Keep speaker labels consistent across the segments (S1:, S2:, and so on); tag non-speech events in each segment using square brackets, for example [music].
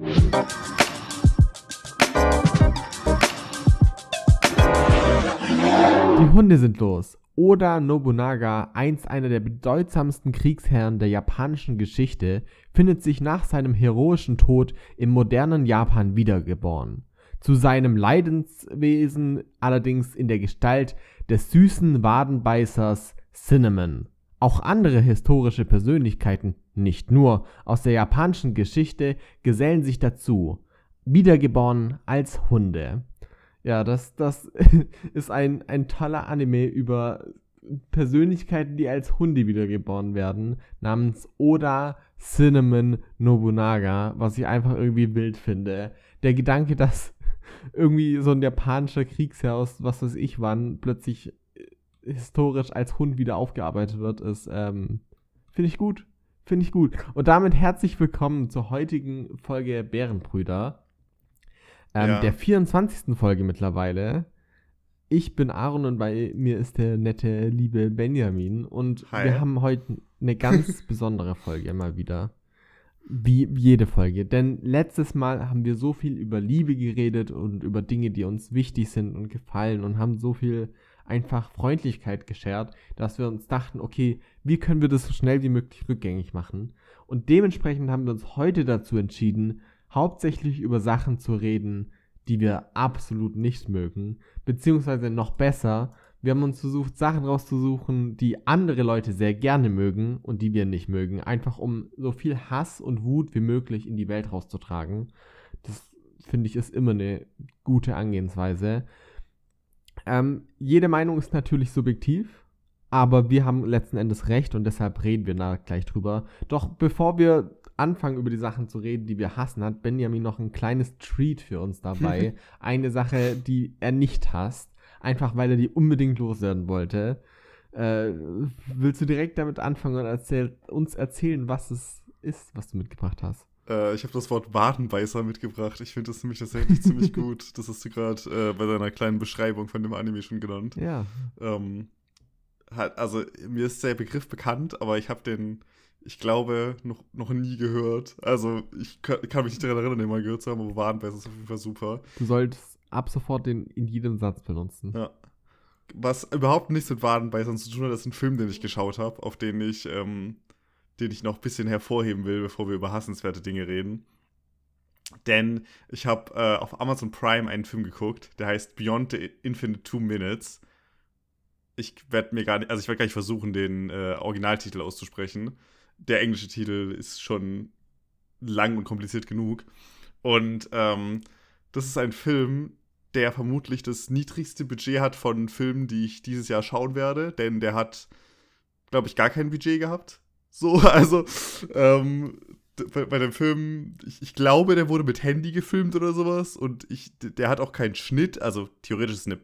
S1: Die Hunde sind los. Oda Nobunaga, einst einer der bedeutsamsten Kriegsherren der japanischen Geschichte, findet sich nach seinem heroischen Tod im modernen Japan wiedergeboren. Zu seinem Leidenswesen allerdings in der Gestalt des süßen Wadenbeißers Cinnamon. Auch andere historische Persönlichkeiten, nicht nur aus der japanischen Geschichte, gesellen sich dazu, wiedergeboren als Hunde. Ja, das, das [laughs] ist ein, ein toller Anime über Persönlichkeiten, die als Hunde wiedergeboren werden, namens Oda Cinnamon Nobunaga, was ich einfach irgendwie wild finde. Der Gedanke, dass [laughs] irgendwie so ein japanischer Kriegsherr aus was weiß ich wann plötzlich historisch als Hund wieder aufgearbeitet wird, ist, ähm, finde ich gut. Finde ich gut. Und damit herzlich willkommen zur heutigen Folge Bärenbrüder. Ähm, ja. Der 24. Folge mittlerweile. Ich bin Aaron und bei mir ist der nette, liebe Benjamin. Und Hi. wir haben heute eine ganz [laughs] besondere Folge mal wieder. Wie jede Folge. Denn letztes Mal haben wir so viel über Liebe geredet und über Dinge, die uns wichtig sind und gefallen und haben so viel einfach Freundlichkeit geschert, dass wir uns dachten, okay, wie können wir das so schnell wie möglich rückgängig machen? Und dementsprechend haben wir uns heute dazu entschieden, hauptsächlich über Sachen zu reden, die wir absolut nicht mögen. Beziehungsweise noch besser, wir haben uns versucht, Sachen rauszusuchen, die andere Leute sehr gerne mögen und die wir nicht mögen. Einfach um so viel Hass und Wut wie möglich in die Welt rauszutragen. Das finde ich ist immer eine gute Angehensweise. Ähm, jede Meinung ist natürlich subjektiv, aber wir haben letzten Endes recht und deshalb reden wir da gleich drüber. Doch bevor wir anfangen, über die Sachen zu reden, die wir hassen, hat Benjamin noch ein kleines Treat für uns dabei. [laughs] Eine Sache, die er nicht hasst, einfach weil er die unbedingt loswerden wollte. Äh, willst du direkt damit anfangen und erzähl, uns erzählen, was es ist, was du mitgebracht hast?
S2: Äh, ich habe das Wort Wadenbeißer mitgebracht. Ich finde das nämlich tatsächlich ziemlich [laughs] gut. Das hast du gerade äh, bei deiner kleinen Beschreibung von dem Anime schon genannt.
S1: Ja.
S2: Ähm, halt, also mir ist der Begriff bekannt, aber ich habe den ich glaube, noch, noch nie gehört. Also, ich kann, kann mich nicht daran erinnern, den mal gehört zu haben, aber Wadenbeiß ist auf jeden Fall super.
S1: Du solltest ab sofort den in jedem Satz benutzen.
S2: Ja. Was überhaupt nichts mit Wadenbeißern zu tun hat, ist ein Film, den ich geschaut habe, auf den ich, ähm, den ich noch ein bisschen hervorheben will, bevor wir über hassenswerte Dinge reden. Denn ich habe äh, auf Amazon Prime einen Film geguckt, der heißt Beyond the Infinite Two Minutes. Ich werde mir gar nicht, also ich werde gar nicht versuchen, den äh, Originaltitel auszusprechen der englische Titel ist schon lang und kompliziert genug. Und ähm, das ist ein Film, der vermutlich das niedrigste Budget hat von Filmen, die ich dieses Jahr schauen werde, denn der hat, glaube ich, gar kein Budget gehabt. So, [laughs] also ähm, bei, bei, dem Film, ich, ich, glaube, der wurde mit Handy gefilmt oder sowas und ich, der hat auch keinen Schnitt. Also theoretisch ist eine,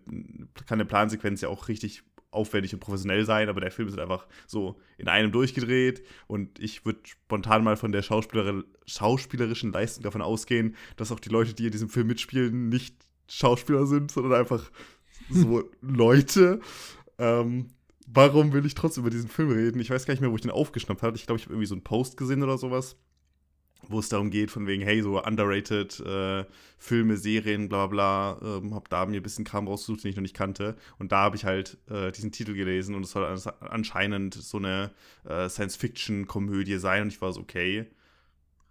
S2: kann eine Plansequenz ja auch richtig aufwendig und professionell sein, aber der Film ist halt einfach so in einem durchgedreht und ich würde spontan mal von der Schauspieler schauspielerischen Leistung davon ausgehen, dass auch die Leute, die in diesem Film mitspielen, nicht Schauspieler sind, sondern einfach [laughs] so Leute. Ähm, warum will ich trotzdem über diesen Film reden? Ich weiß gar nicht mehr, wo ich den aufgeschnappt habe. Ich glaube, ich habe irgendwie so einen Post gesehen oder sowas wo es darum geht, von wegen, hey, so underrated äh, Filme, Serien, bla bla bla, ähm, hab da mir ein bisschen Kram rausgesucht, den ich noch nicht kannte. Und da habe ich halt äh, diesen Titel gelesen und es soll anscheinend so eine äh, Science-Fiction-Komödie sein. Und ich war so, okay,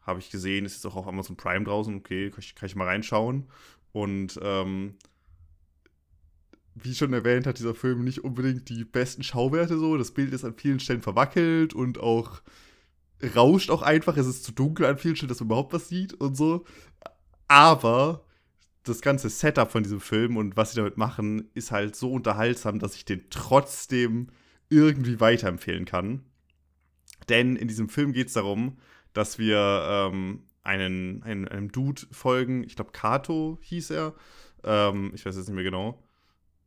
S2: habe ich gesehen, ist jetzt auch auf Amazon Prime draußen, okay, kann ich, kann ich mal reinschauen. Und ähm, wie schon erwähnt, hat dieser Film nicht unbedingt die besten Schauwerte so. Das Bild ist an vielen Stellen verwackelt und auch rauscht auch einfach. Es ist zu dunkel an vielen Stellen, dass man überhaupt was sieht und so. Aber das ganze Setup von diesem Film und was sie damit machen, ist halt so unterhaltsam, dass ich den trotzdem irgendwie weiterempfehlen kann. Denn in diesem Film geht es darum, dass wir ähm, einen, einen, einem Dude folgen. Ich glaube, Kato hieß er. Ähm, ich weiß jetzt nicht mehr genau.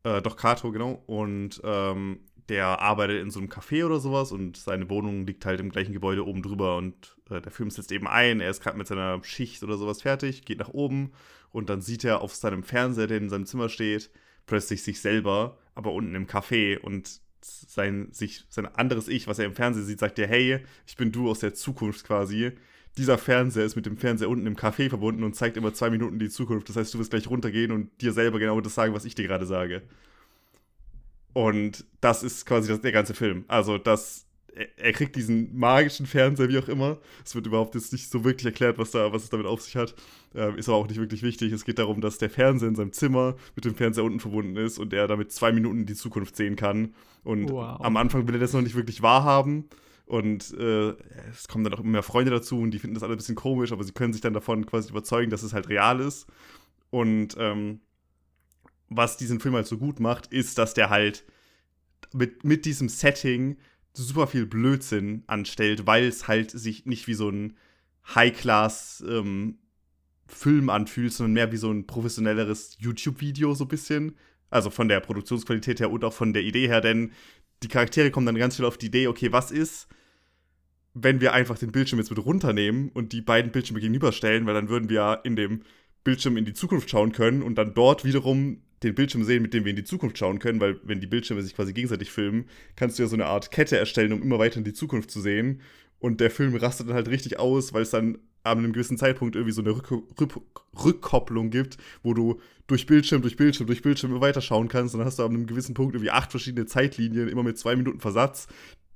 S2: Äh, doch, Kato, genau. Und ähm, der arbeitet in so einem Café oder sowas und seine Wohnung liegt halt im gleichen Gebäude oben drüber und äh, der Film setzt eben ein, er ist gerade mit seiner Schicht oder sowas fertig, geht nach oben und dann sieht er auf seinem Fernseher, der in seinem Zimmer steht, plötzlich sich selber, aber unten im Café. Und sein, sich, sein anderes Ich, was er im Fernsehen sieht, sagt dir, hey, ich bin du aus der Zukunft quasi, dieser Fernseher ist mit dem Fernseher unten im Café verbunden und zeigt immer zwei Minuten die Zukunft. Das heißt, du wirst gleich runtergehen und dir selber genau das sagen, was ich dir gerade sage. Und das ist quasi das, der ganze Film. Also, das, er, er, kriegt diesen magischen Fernseher, wie auch immer. Es wird überhaupt jetzt nicht so wirklich erklärt, was, da, was es damit auf sich hat. Ähm, ist aber auch nicht wirklich wichtig. Es geht darum, dass der Fernseher in seinem Zimmer mit dem Fernseher unten verbunden ist und er damit zwei Minuten in die Zukunft sehen kann. Und wow. am Anfang will er das noch nicht wirklich wahrhaben. Und äh, es kommen dann auch immer mehr Freunde dazu und die finden das alle ein bisschen komisch, aber sie können sich dann davon quasi überzeugen, dass es halt real ist. Und ähm, was diesen Film halt so gut macht, ist, dass der halt mit, mit diesem Setting super viel Blödsinn anstellt, weil es halt sich nicht wie so ein High-Class ähm, Film anfühlt, sondern mehr wie so ein professionelleres YouTube-Video so ein bisschen. Also von der Produktionsqualität her und auch von der Idee her, denn die Charaktere kommen dann ganz schnell auf die Idee, okay, was ist, wenn wir einfach den Bildschirm jetzt mit runternehmen und die beiden Bildschirme gegenüberstellen, weil dann würden wir in dem Bildschirm in die Zukunft schauen können und dann dort wiederum den Bildschirm sehen, mit dem wir in die Zukunft schauen können, weil wenn die Bildschirme sich quasi gegenseitig filmen, kannst du ja so eine Art Kette erstellen, um immer weiter in die Zukunft zu sehen. Und der Film rastet dann halt richtig aus, weil es dann an einem gewissen Zeitpunkt irgendwie so eine Rück Rück Rückkopplung gibt, wo du durch Bildschirm, durch Bildschirm, durch Bildschirm immer weiter schauen kannst. Und dann hast du an einem gewissen Punkt irgendwie acht verschiedene Zeitlinien, immer mit zwei Minuten Versatz,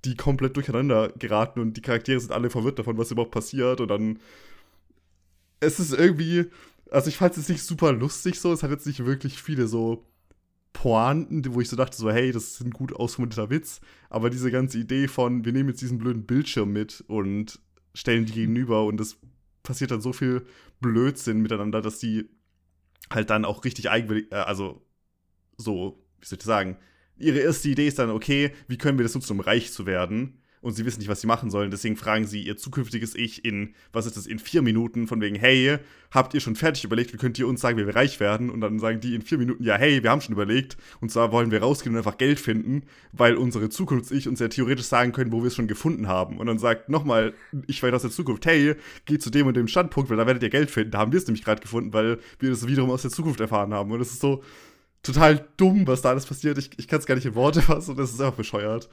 S2: die komplett durcheinander geraten und die Charaktere sind alle verwirrt davon, was überhaupt passiert. Und dann. Es ist irgendwie also ich fand es nicht super lustig so. Es hat jetzt nicht wirklich viele so Pointen, wo ich so dachte, so, hey, das ist ein gut ausformulierter Witz. Aber diese ganze Idee von, wir nehmen jetzt diesen blöden Bildschirm mit und stellen die gegenüber und es passiert dann so viel Blödsinn miteinander, dass die halt dann auch richtig eigenwillig, äh, also so, wie soll ich sagen, ihre erste Idee ist dann, okay, wie können wir das nutzen, um reich zu werden? und sie wissen nicht, was sie machen sollen. Deswegen fragen sie ihr zukünftiges Ich in, was ist das, in vier Minuten, von wegen, hey, habt ihr schon fertig überlegt, wie könnt ihr uns sagen, wie wir reich werden? Und dann sagen die in vier Minuten, ja, hey, wir haben schon überlegt. Und zwar wollen wir rausgehen und einfach Geld finden, weil unsere Zukunfts-Ich uns ja theoretisch sagen können, wo wir es schon gefunden haben. Und dann sagt nochmal, ich weiß aus der Zukunft, hey, geht zu dem und dem Standpunkt, weil da werdet ihr Geld finden. Da haben wir es nämlich gerade gefunden, weil wir das wiederum aus der Zukunft erfahren haben. Und es ist so total dumm, was da alles passiert. Ich, ich kann es gar nicht in Worte fassen und das ist einfach bescheuert.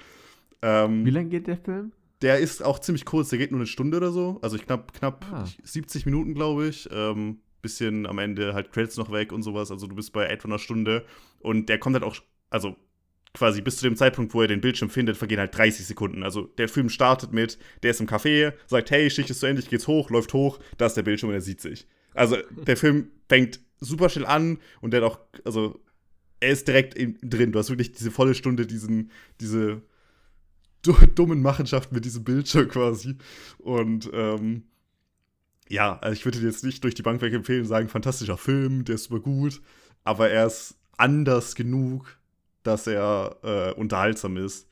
S1: Ähm, Wie lange geht der Film?
S2: Der ist auch ziemlich kurz, der geht nur eine Stunde oder so. Also knapp, knapp ah. 70 Minuten, glaube ich. Ähm, bisschen am Ende halt Credits noch weg und sowas. Also du bist bei etwa einer Stunde. Und der kommt halt auch, also quasi bis zu dem Zeitpunkt, wo er den Bildschirm findet, vergehen halt 30 Sekunden. Also der Film startet mit, der ist im Café, sagt, hey, Schicht ist zu Ende, ich geht's hoch, läuft hoch, da ist der Bildschirm und er sieht sich. Also der Film fängt super schnell an und der hat auch, also er ist direkt in, drin. Du hast wirklich diese volle Stunde, diesen, diese dummen Machenschaften mit diesem Bildschirm quasi. Und ähm, ja, also ich würde jetzt nicht durch die Bank weg empfehlen und sagen, fantastischer Film, der ist super gut, aber er ist anders genug, dass er äh, unterhaltsam ist.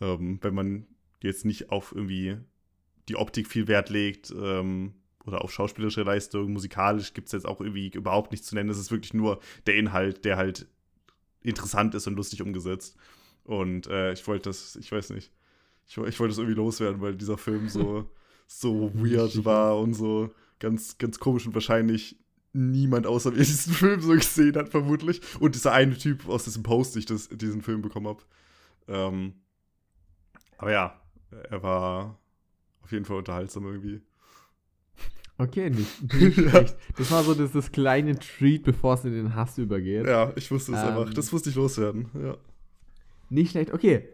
S2: Ähm, wenn man jetzt nicht auf irgendwie die Optik viel Wert legt ähm, oder auf schauspielerische Leistung, musikalisch gibt es jetzt auch irgendwie überhaupt nichts zu nennen. Es ist wirklich nur der Inhalt, der halt interessant ist und lustig umgesetzt. Und äh, ich wollte das, ich weiß nicht, ich, ich wollte es irgendwie loswerden, weil dieser Film so, [laughs] so weird war und so ganz, ganz komisch und wahrscheinlich niemand außer mir [laughs] diesen Film so gesehen hat, vermutlich. Und dieser eine Typ aus diesem Post, ich das, diesen Film bekommen habe. Ähm, aber ja, er war auf jeden Fall unterhaltsam irgendwie.
S1: Okay, nicht, [laughs] nicht schlecht. Das war so das, das kleine Treat, bevor es in den Hass übergeht.
S2: Ja, ich wusste es ähm, einfach. Das musste ich loswerden, ja.
S1: Nicht schlecht. Okay,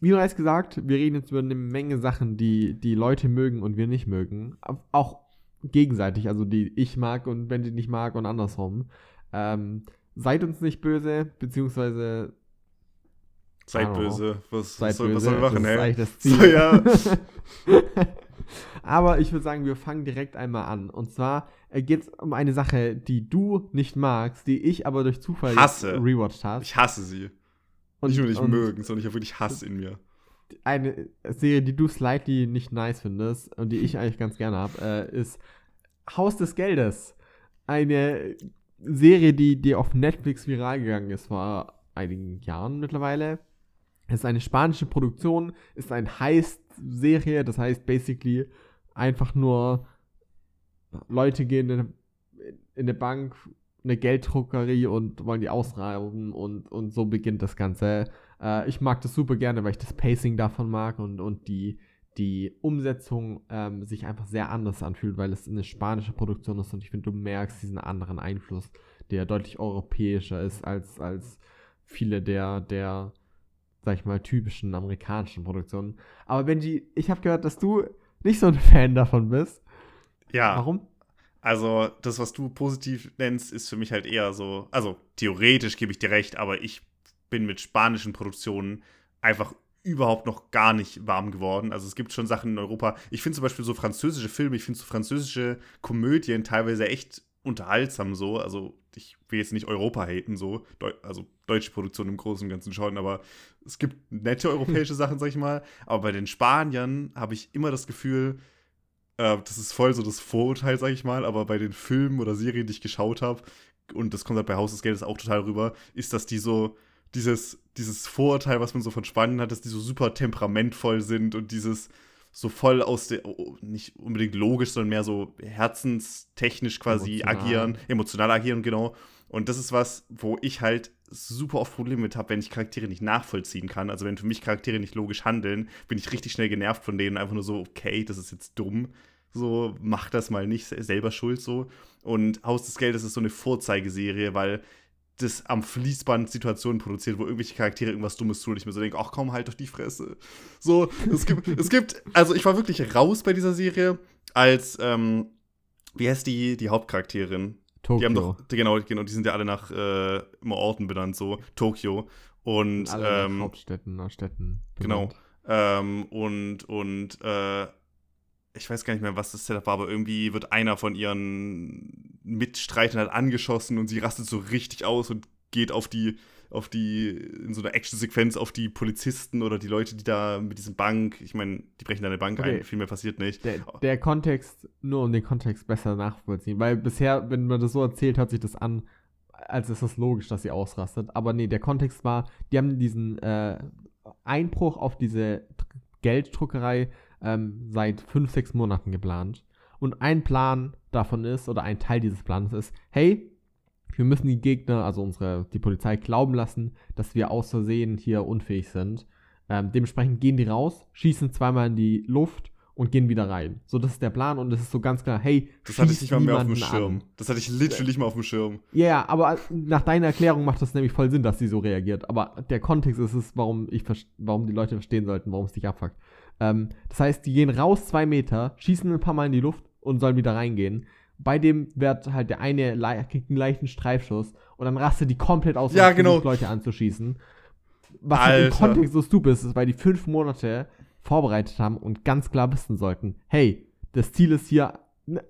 S1: wie bereits gesagt, wir reden jetzt über eine Menge Sachen, die die Leute mögen und wir nicht mögen. Auch gegenseitig, also die ich mag und wenn sie nicht mag und andersrum. Ähm, seid uns nicht böse, beziehungsweise
S2: Seid böse. Was,
S1: seid was, soll, böse. was soll
S2: wir machen,
S1: das Das Ziel. [laughs] So, ja. [laughs] Aber ich würde sagen, wir fangen direkt einmal an. Und zwar äh, geht es um eine Sache, die du nicht magst, die ich aber durch Zufall
S2: hasse.
S1: rewatcht habe.
S2: Ich hasse sie. Und, nicht nur nicht mögen, sondern ich habe wirklich Hass in mir.
S1: Eine Serie, die du slightly nicht nice findest und die ich eigentlich ganz gerne habe, äh, ist Haus des Geldes. Eine Serie, die, die auf Netflix viral gegangen ist vor einigen Jahren mittlerweile. Es ist eine spanische Produktion, ist eine Heist-Serie, das heißt basically einfach nur Leute gehen in, in eine Bank, eine Gelddruckerie und wollen die ausrauben und, und so beginnt das Ganze. Äh, ich mag das super gerne, weil ich das Pacing davon mag und, und die, die Umsetzung ähm, sich einfach sehr anders anfühlt, weil es eine spanische Produktion ist und ich finde, du merkst diesen anderen Einfluss, der deutlich europäischer ist als, als viele der, der, sag ich mal, typischen amerikanischen Produktionen. Aber Benji, ich habe gehört, dass du nicht so ein [laughs] Fan davon bist.
S2: Ja.
S1: Warum?
S2: Also, das, was du positiv nennst, ist für mich halt eher so. Also, theoretisch gebe ich dir recht, aber ich bin mit spanischen Produktionen einfach überhaupt noch gar nicht warm geworden. Also es gibt schon Sachen in Europa. Ich finde zum Beispiel so französische Filme, ich finde so französische Komödien teilweise echt unterhaltsam so. Also ich will jetzt nicht Europa haten so, Deu also deutsche Produktion im Großen und Ganzen schon, aber es gibt nette europäische [laughs] Sachen, sag ich mal. Aber bei den Spaniern habe ich immer das Gefühl, äh, das ist voll so das Vorurteil, sag ich mal, aber bei den Filmen oder Serien, die ich geschaut habe, und das kommt halt bei Haus des Geldes auch total rüber, ist, dass die so dieses, dieses Vorurteil, was man so von Spanien hat, dass die so super temperamentvoll sind und dieses so voll aus der, oh, nicht unbedingt logisch, sondern mehr so herzenstechnisch quasi Emotional. agieren, emotional agieren, genau. Und das ist was, wo ich halt super oft Probleme mit habe, wenn ich Charaktere nicht nachvollziehen kann. Also wenn für mich Charaktere nicht logisch handeln, bin ich richtig schnell genervt von denen. Einfach nur so, okay, das ist jetzt dumm. So, mach das mal nicht, selber schuld so. Und Haus des Geldes ist so eine Vorzeigeserie, weil das am Fließband Situationen produziert, wo irgendwelche Charaktere irgendwas Dummes tun und ich mir so denke, ach komm, halt doch die Fresse. So, es gibt, es gibt, also ich war wirklich raus bei dieser Serie, als, ähm, wie heißt die, die Hauptcharakterin? Tokio. Die haben doch, die, genau, genau, die sind ja alle nach äh, immer Orten benannt, so, Tokio. Und, alle ähm,
S1: Hauptstädten, nach Städten.
S2: Benannt. Genau. Ähm, und, und, äh, ich weiß gar nicht mehr, was das Setup war, aber irgendwie wird einer von ihren Mitstreitern halt angeschossen und sie rastet so richtig aus und geht auf die, auf die, in so einer Action-Sequenz auf die Polizisten oder die Leute, die da mit diesem Bank, ich meine, die brechen da eine Bank okay. ein, viel mehr passiert nicht.
S1: Der, der, Kontext, nur um den Kontext besser nachvollziehen, weil bisher, wenn man das so erzählt, hört sich das an, als ist das logisch, dass sie ausrastet. Aber nee, der Kontext war, die haben diesen äh, Einbruch auf diese Gelddruckerei ähm, seit fünf, sechs Monaten geplant. Und ein Plan davon ist, oder ein Teil dieses Plans ist, hey, wir müssen die Gegner, also unsere, die Polizei, glauben lassen, dass wir aus Versehen hier unfähig sind. Ähm, dementsprechend gehen die raus, schießen zweimal in die Luft und gehen wieder rein. So, das ist der Plan und es ist so ganz klar, hey,
S2: das hatte ich nicht mal mehr auf dem Schirm. An. Das hatte ich literally nicht mal auf dem Schirm.
S1: Ja, yeah, aber nach deiner Erklärung macht das nämlich voll Sinn, dass sie so reagiert. Aber der Kontext ist es, warum ich warum die Leute verstehen sollten, warum es dich abfuckt. Ähm, das heißt, die gehen raus zwei Meter, schießen ein paar Mal in die Luft und sollen wieder reingehen. Bei dem wird halt der eine kriegt einen leichten Streifschuss und dann rastet die komplett aus,
S2: ja, genau.
S1: Leute anzuschießen. Was halt im Kontext so stupid ist, ist, weil die fünf Monate vorbereitet haben und ganz klar wissen sollten, hey, das Ziel ist hier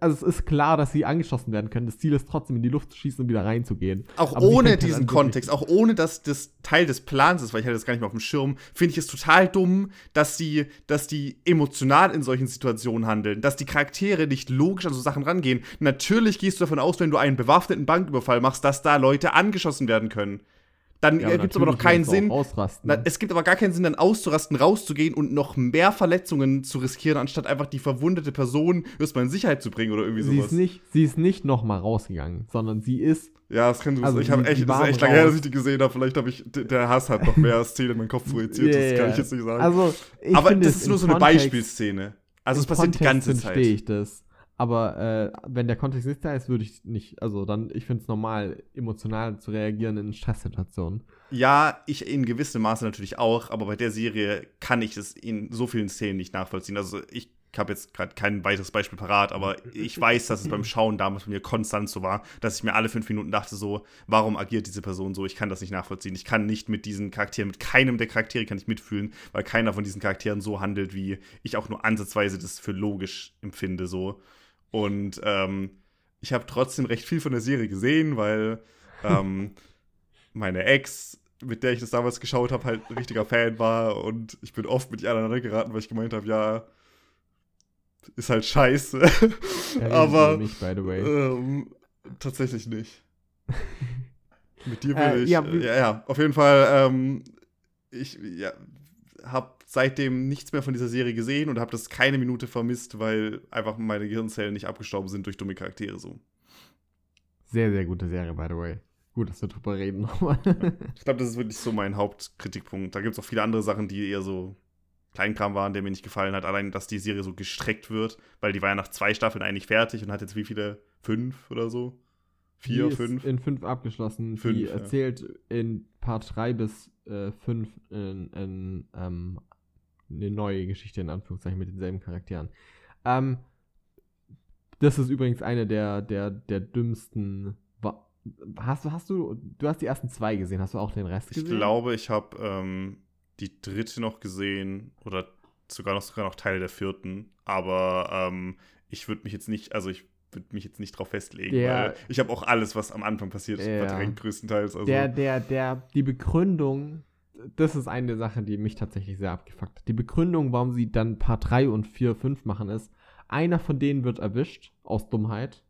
S1: also es ist klar, dass sie angeschossen werden können. Das Ziel ist trotzdem in die Luft zu schießen und wieder reinzugehen.
S2: Auch Aber ohne diesen Kontext, auch ohne dass das Teil des Plans ist, weil ich hatte das gar nicht mehr auf dem Schirm, finde ich es total dumm, dass sie, dass die emotional in solchen Situationen handeln, dass die Charaktere nicht logisch an so Sachen rangehen. Natürlich gehst du davon aus, wenn du einen bewaffneten Banküberfall machst, dass da Leute angeschossen werden können. Dann ja, gibt es aber noch keinen Sinn. Na, es gibt aber gar keinen Sinn, dann auszurasten, rauszugehen und noch mehr Verletzungen zu riskieren, anstatt einfach die verwundete Person erstmal in Sicherheit zu bringen oder irgendwie
S1: sie
S2: sowas.
S1: Ist nicht, sie ist nicht nochmal rausgegangen, sondern sie ist.
S2: Ja, das kann du also Ich habe echt, das ist echt lange her, dass ich die gesehen habe. Vielleicht habe ich, der Hass hat noch mehr Szenen in meinen Kopf projiziert. yeah, das kann ich jetzt nicht sagen.
S1: Also,
S2: aber das ist nur so eine Kontext, Beispielszene. Also, es passiert
S1: Kontext
S2: die ganze Zeit.
S1: verstehe ich das. Aber äh, wenn der Kontext nicht da ist, würde ich nicht, also dann, ich finde es normal, emotional zu reagieren in Stresssituationen.
S2: Ja, ich in gewissem Maße natürlich auch, aber bei der Serie kann ich es in so vielen Szenen nicht nachvollziehen. Also ich habe jetzt gerade kein weiteres Beispiel parat, aber ich weiß, dass es beim Schauen damals bei mir konstant so war, dass ich mir alle fünf Minuten dachte so, warum agiert diese Person so? Ich kann das nicht nachvollziehen. Ich kann nicht mit diesen Charakteren, mit keinem der Charaktere kann ich mitfühlen, weil keiner von diesen Charakteren so handelt, wie ich auch nur ansatzweise das für logisch empfinde so. Und ähm, ich habe trotzdem recht viel von der Serie gesehen, weil ähm, [laughs] meine Ex, mit der ich das damals geschaut habe, halt ein richtiger Fan war und ich bin oft mit ihr aneinander geraten, weil ich gemeint habe, ja, ist halt scheiße. Ja, [laughs] Aber nicht, ähm, tatsächlich nicht. [laughs] mit dir will äh, ich. Ja, ja, ja, auf jeden Fall. Ähm, ich ja, habe seitdem nichts mehr von dieser Serie gesehen und habe das keine Minute vermisst, weil einfach meine Gehirnzellen nicht abgestorben sind durch dumme Charaktere so.
S1: Sehr, sehr gute Serie, by the way. Gut, dass wir drüber reden nochmal. [laughs]
S2: ich glaube, das ist wirklich so mein Hauptkritikpunkt. Da gibt es auch viele andere Sachen, die eher so Kleinkram waren, der mir nicht gefallen hat. Allein, dass die Serie so gestreckt wird, weil die war ja nach zwei Staffeln eigentlich fertig und hat jetzt wie viele? Fünf oder so? Vier, fünf?
S1: In fünf abgeschlossen.
S2: Fünf,
S1: die
S2: ja.
S1: erzählt in Part 3 bis äh, 5 in, in, ähm, eine neue Geschichte, in Anführungszeichen, mit denselben Charakteren. Ähm, das ist übrigens eine der, der, der dümmsten. Hast du, hast du, du hast die ersten zwei gesehen, hast du auch den Rest
S2: Ich
S1: gesehen?
S2: glaube, ich habe ähm, die dritte noch gesehen oder sogar noch, sogar noch Teile der vierten. Aber ähm, ich würde mich jetzt nicht, also ich würde mich jetzt nicht drauf festlegen,
S1: Der-
S2: weil ich habe auch alles, was am Anfang passiert ist,
S1: Ja.
S2: verdrängt größtenteils. Also,
S1: Der, der, der, die Begründung, das ist eine Sache, die mich tatsächlich sehr abgefuckt hat. Die Begründung, warum sie dann Part 3 und 4, 5 machen, ist, einer von denen wird erwischt, aus Dummheit.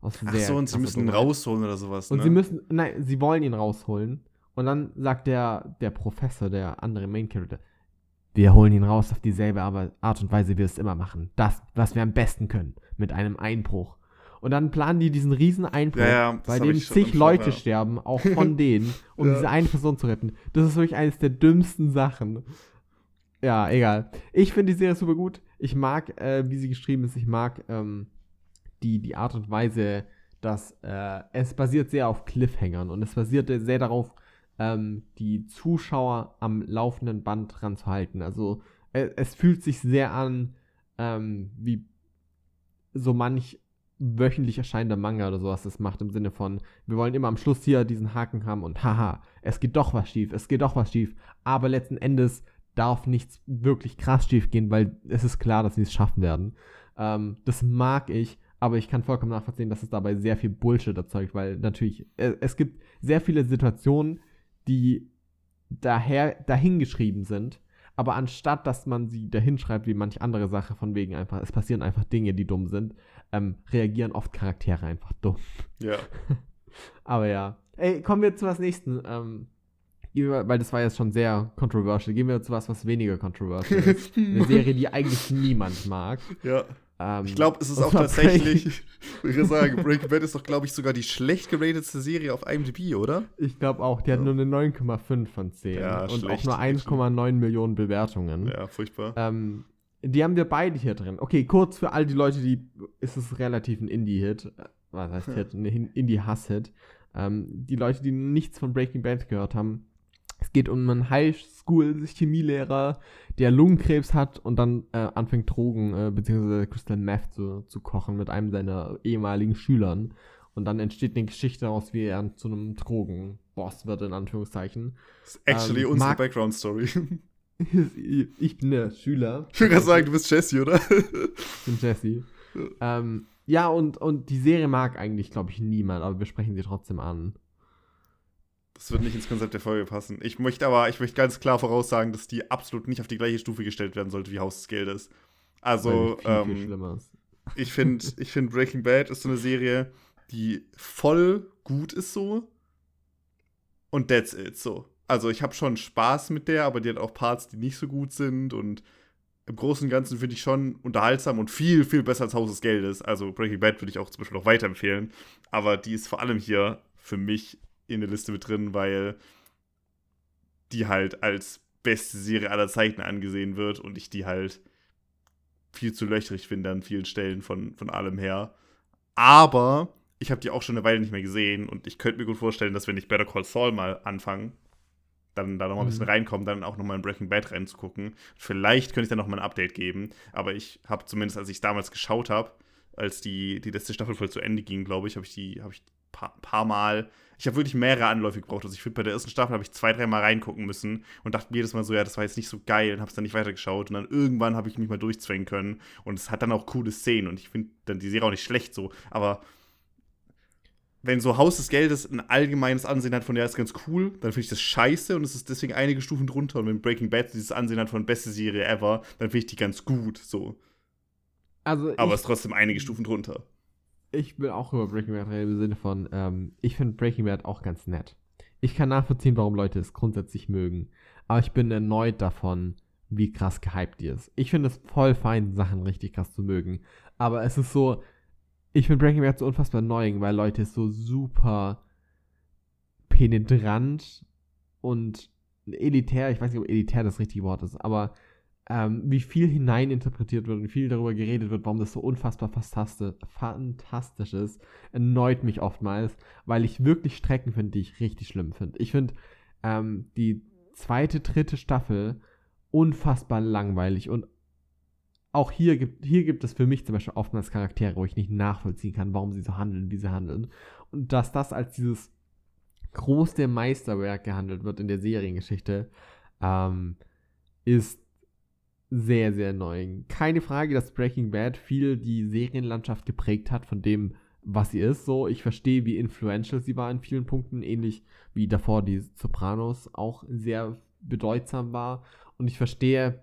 S1: Aus
S2: Ach so, und sie müssen ihn
S1: Dummheit.
S2: rausholen oder sowas.
S1: Und
S2: ne?
S1: sie müssen, nein, sie wollen ihn rausholen. Und dann sagt der, der Professor, der andere Main Character, wir holen ihn raus auf dieselbe Art und Weise, wie wir es immer machen. Das, was wir am besten können. Mit einem Einbruch. Und dann planen die diesen riesen Einbruch,
S2: Ja, ja,
S1: bei dem
S2: schon
S1: zig Leute
S2: ja.
S1: sterben, auch von [laughs] denen, um diese eine Person zu retten. Das ist wirklich eines der dümmsten Sachen. Ja, egal. Ich finde die Serie super gut. Ich mag, äh, wie sie geschrieben ist. Ich mag ähm, die, die Art und Weise, dass äh, es basiert sehr auf Cliffhangern und es basiert sehr darauf, ähm, die Zuschauer am laufenden Band dran zu halten. Also äh, es fühlt sich sehr an ähm, wie so manch wöchentlich erscheinender Manga oder sowas das macht im Sinne von, wir wollen immer am Schluss hier diesen Haken haben und haha, es geht doch was schief, es geht doch was schief, aber letzten Endes darf nichts wirklich krass schief gehen, weil es ist klar, dass sie es schaffen werden. Ähm, das mag ich, aber ich kann vollkommen nachvollziehen, dass es dabei sehr viel Bullshit erzeugt, weil natürlich, äh, es gibt sehr viele Situationen, die daher, dahingeschrieben sind, aber anstatt, dass man sie dahinschreibt wie manch andere Sache, von wegen einfach, es passieren einfach Dinge, die dumm sind, ähm, reagieren oft Charaktere einfach dumm.
S2: Ja. [laughs]
S1: Aber ja. Ey, kommen wir zu was nächsten. Ähm, weil das war jetzt schon sehr controversial. Gehen wir zu was, was weniger controversial ist. [laughs] Eine Serie, die eigentlich niemand mag.
S2: ja.
S1: Ähm,
S2: Ich glaube, es ist auch tatsächlich, [laughs] ich würde sagen, Breaking Bad ist doch, glaube ich, sogar die schlecht geratetste Serie auf IMDb, oder?
S1: Ich glaube auch, die hat
S2: Ja.
S1: nur eine 9,5 von 10
S2: Ja,
S1: und auch
S2: schlecht,
S1: nur 1,9 Millionen Bewertungen.
S2: Ja, furchtbar.
S1: Ähm, die haben wir beide hier drin. Okay, kurz für all die Leute, die ist es relativ ein Indie-Hit. Was heißt Hit? [laughs] Ein Indie-Hass-Hit. Ähm, die Leute, die nichts von Breaking Bad gehört haben. Es geht um einen Highschool-Chemielehrer, der Lungenkrebs hat und dann äh, anfängt Drogen äh, bzw. Crystal Meth zu, zu kochen mit einem seiner ehemaligen Schülern. Und dann entsteht eine Geschichte daraus, wie er zu einem Drogenboss wird, in Anführungszeichen.
S2: Das ist actually
S1: ähm,
S2: unsere Background-Story. [laughs] [laughs]
S1: ich bin der Schüler.
S2: Ich würde gerade sagen, du bist Jesse, oder?
S1: Ich bin Jesse. ähm, ja, und, und die Serie mag eigentlich, glaube ich, niemand, aber wir sprechen sie trotzdem an.
S2: Das wird nicht ins Konzept der Folge passen. Ich möchte aber, ich möchte ganz klar voraussagen, dass die absolut nicht auf die gleiche Stufe gestellt werden sollte wie Haus des Geldes. Also,
S1: viel, viel
S2: ähm,
S1: ist.
S2: ich finde, [laughs] ich find Breaking Bad ist so eine Serie, die voll gut ist so. Und that's it, so. Also, ich habe schon Spaß mit der, aber die hat auch Parts, die nicht so gut sind. Und im Großen und Ganzen finde ich schon unterhaltsam und viel, viel besser als Haus des Geldes. Also, Breaking Bad würde ich auch zum Beispiel noch weiterempfehlen. Aber die ist vor allem hier für mich in der Liste mit drin, weil die halt als beste Serie aller Zeiten angesehen wird und ich die halt viel zu löchrig finde an vielen Stellen von, von allem her. Aber ich habe die auch schon eine Weile nicht mehr gesehen und ich könnte mir gut vorstellen, dass wenn ich Better Call Saul mal anfange, dann da noch mal ein bisschen
S1: Mhm.
S2: reinkommen, dann auch noch mal in Breaking Bad reinzugucken. Vielleicht könnte ich dann noch mal ein Update geben, aber ich habe zumindest, als ich damals geschaut habe, als die, die letzte Staffel voll zu Ende ging, glaube ich, habe ich die, habe ich ein paar, paar Mal, ich habe wirklich mehrere Anläufe gebraucht. Also ich finde, bei der ersten Staffel habe ich zwei, drei Mal reingucken müssen und dachte mir jedes Mal so, ja, das war jetzt nicht so geil und habe es dann nicht weitergeschaut. Und dann irgendwann habe ich mich mal durchzwängen können und es hat dann auch coole Szenen und ich finde dann die Serie auch nicht schlecht so, aber wenn so Haus des Geldes ein allgemeines Ansehen hat von der ist ganz cool, dann finde ich das scheiße und es ist deswegen einige Stufen drunter. Und wenn Breaking Bad dieses Ansehen hat von beste Serie ever, dann finde ich die ganz gut, so.
S1: Also,
S2: Aber es ist trotzdem einige Stufen drunter.
S1: ich will auch über Breaking Bad reden im Sinne von, ähm, ich finde Breaking Bad auch ganz nett. Ich kann nachvollziehen, warum Leute es grundsätzlich mögen. Aber ich bin erneut davon, wie krass gehypt die ist. Ich finde es voll fein, Sachen richtig krass zu mögen. Aber es ist so, ich finde Breaking Bad so unfassbar annoying, weil Leute es so super penetrant und elitär, ich weiß nicht, ob elitär das richtige Wort ist, aber ähm, wie viel hineininterpretiert wird und viel darüber geredet wird, warum das so unfassbar fantastisch ist, erneut mich oftmals, weil ich wirklich Strecken finde, die ich richtig schlimm finde. Ich finde ähm, die zweite, dritte Staffel unfassbar langweilig und auch hier gibt, hier gibt es für mich zum Beispiel oftmals Charaktere, wo ich nicht nachvollziehen kann, warum sie so handeln, wie sie handeln. Und dass das als dieses große Meisterwerk gehandelt wird in der Seriengeschichte, ähm, ist sehr, sehr neu. Keine Frage, dass Breaking Bad viel die Serienlandschaft geprägt hat von dem, was sie ist. So, ich verstehe, wie influential sie war in vielen Punkten, ähnlich wie davor die Sopranos auch sehr bedeutsam war. Und ich verstehe,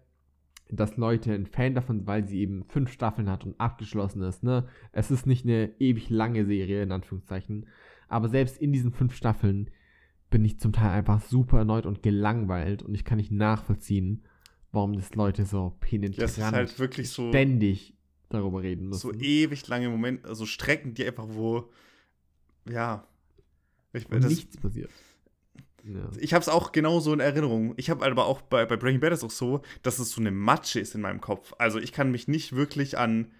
S1: dass Leute ein Fan davon sind, weil sie eben fünf Staffeln hat und abgeschlossen ist. Ne? Es ist nicht eine ewig lange Serie, in Anführungszeichen. Aber selbst in diesen fünf Staffeln bin ich zum Teil einfach super erneut und gelangweilt und ich kann nicht nachvollziehen, warum das Leute so penetrant
S2: ja, es ist halt wirklich so
S1: ständig darüber reden müssen.
S2: So ewig lange Momente, also Strecken, die einfach wo, ja,
S1: ich, das, nichts passiert.
S2: Ja. Ich habe es auch genauso in Erinnerung. Ich habe aber auch bei, bei Breaking Bad ist auch so, dass es so eine Matsche ist in meinem Kopf. Also ich kann mich nicht wirklich an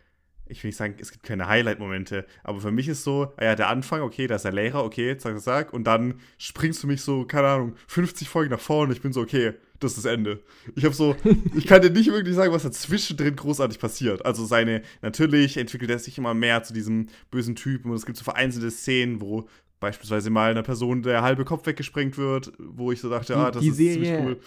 S2: ich will nicht sagen, es gibt keine Highlight-Momente, aber für mich ist so, ah ja, der Anfang, okay, da ist der Lehrer, okay, zack, zack, zack, und dann springst du mich so, keine Ahnung, 50 Folgen nach vorne und ich bin so, okay, das ist das Ende. Ich habe so, [laughs] ich kann dir nicht wirklich sagen, was dazwischen drin großartig passiert. Also seine, natürlich entwickelt er sich immer mehr zu diesem bösen Typen und es gibt so vereinzelte Szenen, wo beispielsweise mal einer Person der halbe Kopf weggesprengt wird, wo ich so dachte,
S1: die,
S2: ah, das
S1: ist Serie,
S2: ziemlich cool.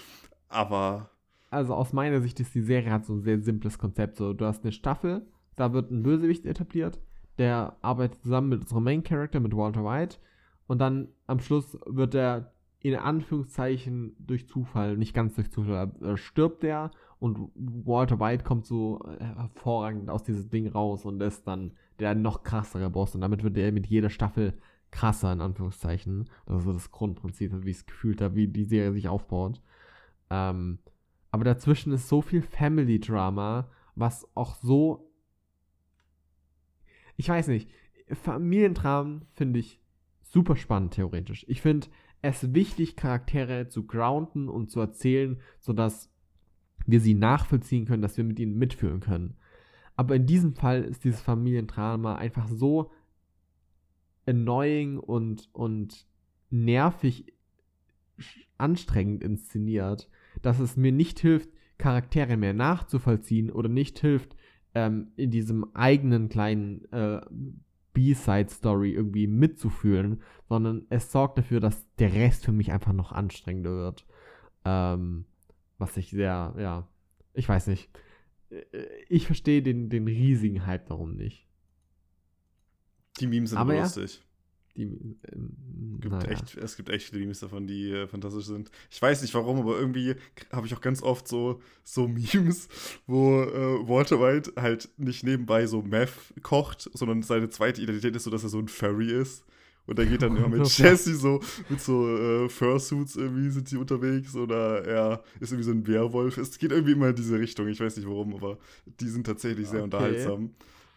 S2: Aber.
S1: Also aus meiner Sicht ist die Serie hat so ein sehr simples Konzept. So, du hast eine Staffel, da wird ein Bösewicht etabliert, der arbeitet zusammen mit unserem Main Character, mit Walter White. Und dann am Schluss wird er in Anführungszeichen durch Zufall, nicht ganz durch Zufall, äh, stirbt er und Walter White kommt so äh, hervorragend aus diesem Ding raus und ist dann der noch krassere Boss. Und damit wird er mit jeder Staffel krasser, in Anführungszeichen. Das ist so das Grundprinzip, wie ich es gefühlt habe, wie die Serie sich aufbaut. Ähm, aber dazwischen ist so viel Family-Drama, was auch so ich weiß nicht, Familientramen finde ich super spannend theoretisch. Ich finde es wichtig, Charaktere zu grounden und zu erzählen, sodass wir sie nachvollziehen können, dass wir mit ihnen mitfühlen können. Aber in diesem Fall ist dieses Familiendrama einfach so annoying und, und nervig anstrengend inszeniert, dass es mir nicht hilft, Charaktere mehr nachzuvollziehen oder nicht hilft, ähm, in diesem eigenen kleinen äh, B-Side-Story irgendwie mitzufühlen, sondern es sorgt dafür, dass der Rest für mich einfach noch anstrengender wird. Ähm, was ich sehr, ja, ich weiß nicht. Äh, ich verstehe den, den riesigen Hype darum nicht.
S2: Die Memes sind Aber lustig.
S1: Die, ähm,
S2: gibt naja. echt, es gibt echt viele Memes davon, die äh, fantastisch sind. Ich weiß nicht warum, aber irgendwie habe ich auch ganz oft so, so Memes, wo äh, Walter White halt nicht nebenbei so Meth kocht, sondern seine zweite Identität ist so, dass er so ein Furry ist. Und er geht dann [laughs] immer mit Jesse so, mit so äh, Fursuits irgendwie sind die unterwegs oder er ist irgendwie so ein Werwolf. Es geht irgendwie immer in diese Richtung, ich weiß nicht warum, aber die sind tatsächlich sehr okay. unterhaltsam.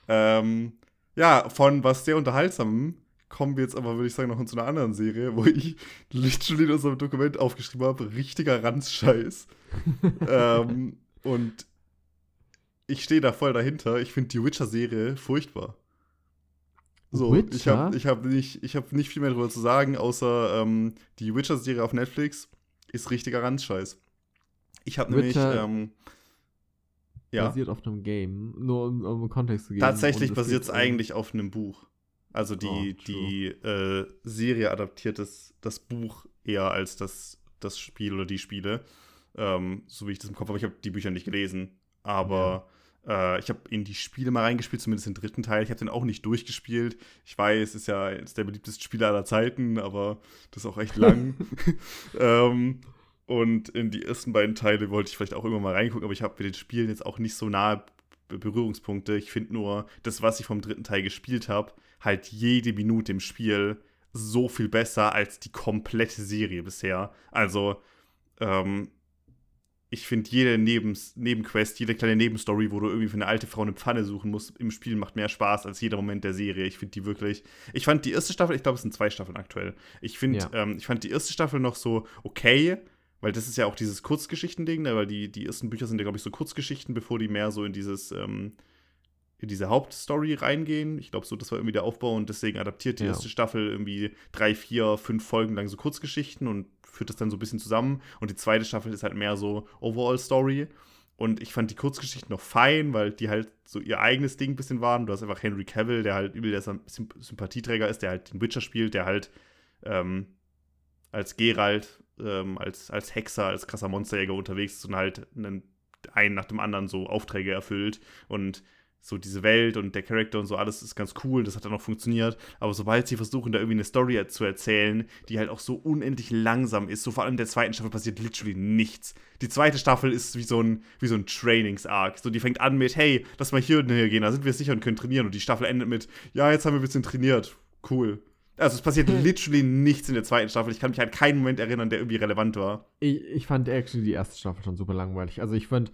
S2: Ähm, ja, von was sehr unterhaltsam kommen wir jetzt aber, würde ich sagen, noch zu einer anderen Serie, wo ich literally in unserem Dokument aufgeschrieben habe, richtiger Ranzscheiß. [laughs] ähm, und ich stehe da voll dahinter. Ich finde die Witcher-Serie furchtbar. So, Witcher? ich habe ich hab nicht, hab nicht viel mehr darüber zu sagen, außer ähm, die Witcher-Serie auf Netflix ist richtiger Ranzscheiß. Ich habe nämlich. Ähm,
S1: ja. Basiert auf einem Game, nur um, um Kontext zu geben.
S2: Tatsächlich basiert es eigentlich auf einem Buch. Also die, oh, die äh, Serie adaptiert das, das Buch eher als das, das Spiel oder die Spiele. Ähm, so wie ich das im Kopf habe. Ich habe die Bücher nicht gelesen. Aber ja. äh, ich habe in die Spiele mal reingespielt, zumindest den dritten Teil. Ich habe den auch nicht durchgespielt. Ich weiß, es ist ja ist der beliebteste Spieler aller Zeiten, aber das ist auch echt lang. [laughs] [laughs] ähm, und in die ersten beiden Teile wollte ich vielleicht auch immer mal reingucken, aber ich habe mit den Spielen jetzt auch nicht so nahe Berührungspunkte. Ich finde nur, das, was ich vom dritten Teil gespielt habe, halt jede Minute im Spiel so viel besser als die komplette Serie bisher. Also, ähm, ich finde jede Nebens Nebenquest, jede kleine Nebenstory, wo du irgendwie für eine alte Frau eine Pfanne suchen musst, im Spiel macht mehr Spaß als jeder Moment der Serie. Ich finde die wirklich. Ich fand die erste Staffel, ich glaube, es sind zwei Staffeln aktuell. Ich finde, ja. ähm, ich fand die erste Staffel noch so okay, weil das ist ja auch dieses Kurzgeschichten-Ding, ne? weil die, die ersten Bücher sind ja, glaube ich, so Kurzgeschichten, bevor die mehr so in dieses, ähm, in diese Hauptstory reingehen. Ich glaube, so, das war irgendwie der Aufbau und deswegen adaptiert die
S1: Ja.
S2: erste Staffel irgendwie drei, vier, fünf Folgen lang so Kurzgeschichten und führt das dann so ein bisschen zusammen. Und die zweite Staffel ist halt mehr so Overall-Story. Und ich fand die Kurzgeschichten noch fein, weil die halt so ihr eigenes Ding ein bisschen waren. Du hast einfach Henry Cavill, der halt übel der Symp Sympathieträger ist, der halt den Witcher spielt, der halt ähm, als Geralt, ähm, als, als Hexer, als krasser Monsterjäger unterwegs ist und halt einen, einen nach dem anderen so Aufträge erfüllt. Und so diese Welt und der Charakter und so, alles ist ganz cool, das hat dann auch funktioniert. Aber sobald sie versuchen, da irgendwie eine Story zu erzählen, die halt auch so unendlich langsam ist, so vor allem in der zweiten Staffel passiert literally nichts. Die zweite Staffel ist wie so ein, wie so ein Trainings-Arc. So, die fängt an mit, hey, lass mal hier und hier gehen, da sind wir sicher und können trainieren. Und die Staffel endet mit, ja, jetzt haben wir ein bisschen trainiert. Cool. Also es passiert literally nichts in der zweiten Staffel. Ich kann mich an keinen Moment erinnern, der irgendwie relevant war.
S1: Ich, ich fand actually die erste Staffel schon super langweilig. Also ich fand,